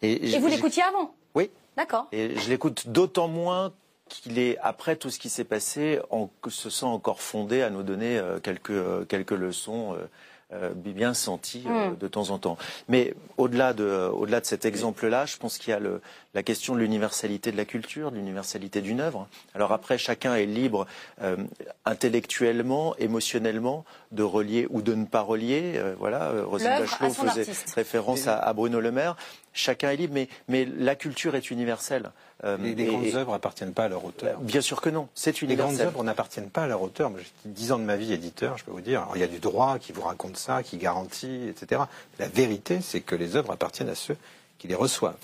et, et vous l'écoutiez avant?
Oui.
D'accord.
Et je l'écoute d'autant moins qu'il est, après tout ce qui s'est passé, en, se sent encore fondé à nous donner quelques, quelques leçons euh, bien senti euh, mm. de temps en temps. Mais au-delà de, au-delà de cet exemple-là, je pense qu'il y a le, la question de l'universalité de la culture, de l'universalité d'une œuvre. Alors après, chacun est libre euh, intellectuellement, émotionnellement, de relier ou de ne pas relier. voilà, Rosine Bachelot faisait référence à, à, Bruno Le Maire. Chacun est libre, mais, mais la culture est universelle.
Euh, les, grandes œuvres n'appartiennent pas à leur auteur.
Bien sûr que non, c'est
une Les grandes œuvres n'appartiennent pas à leur auteur. J'ai dix ans de ma vie éditeur, je peux vous dire. il y a du droit qui vous raconte ça, qui garantit, etc. La vérité, c'est que les œuvres appartiennent à ceux qui les reçoivent.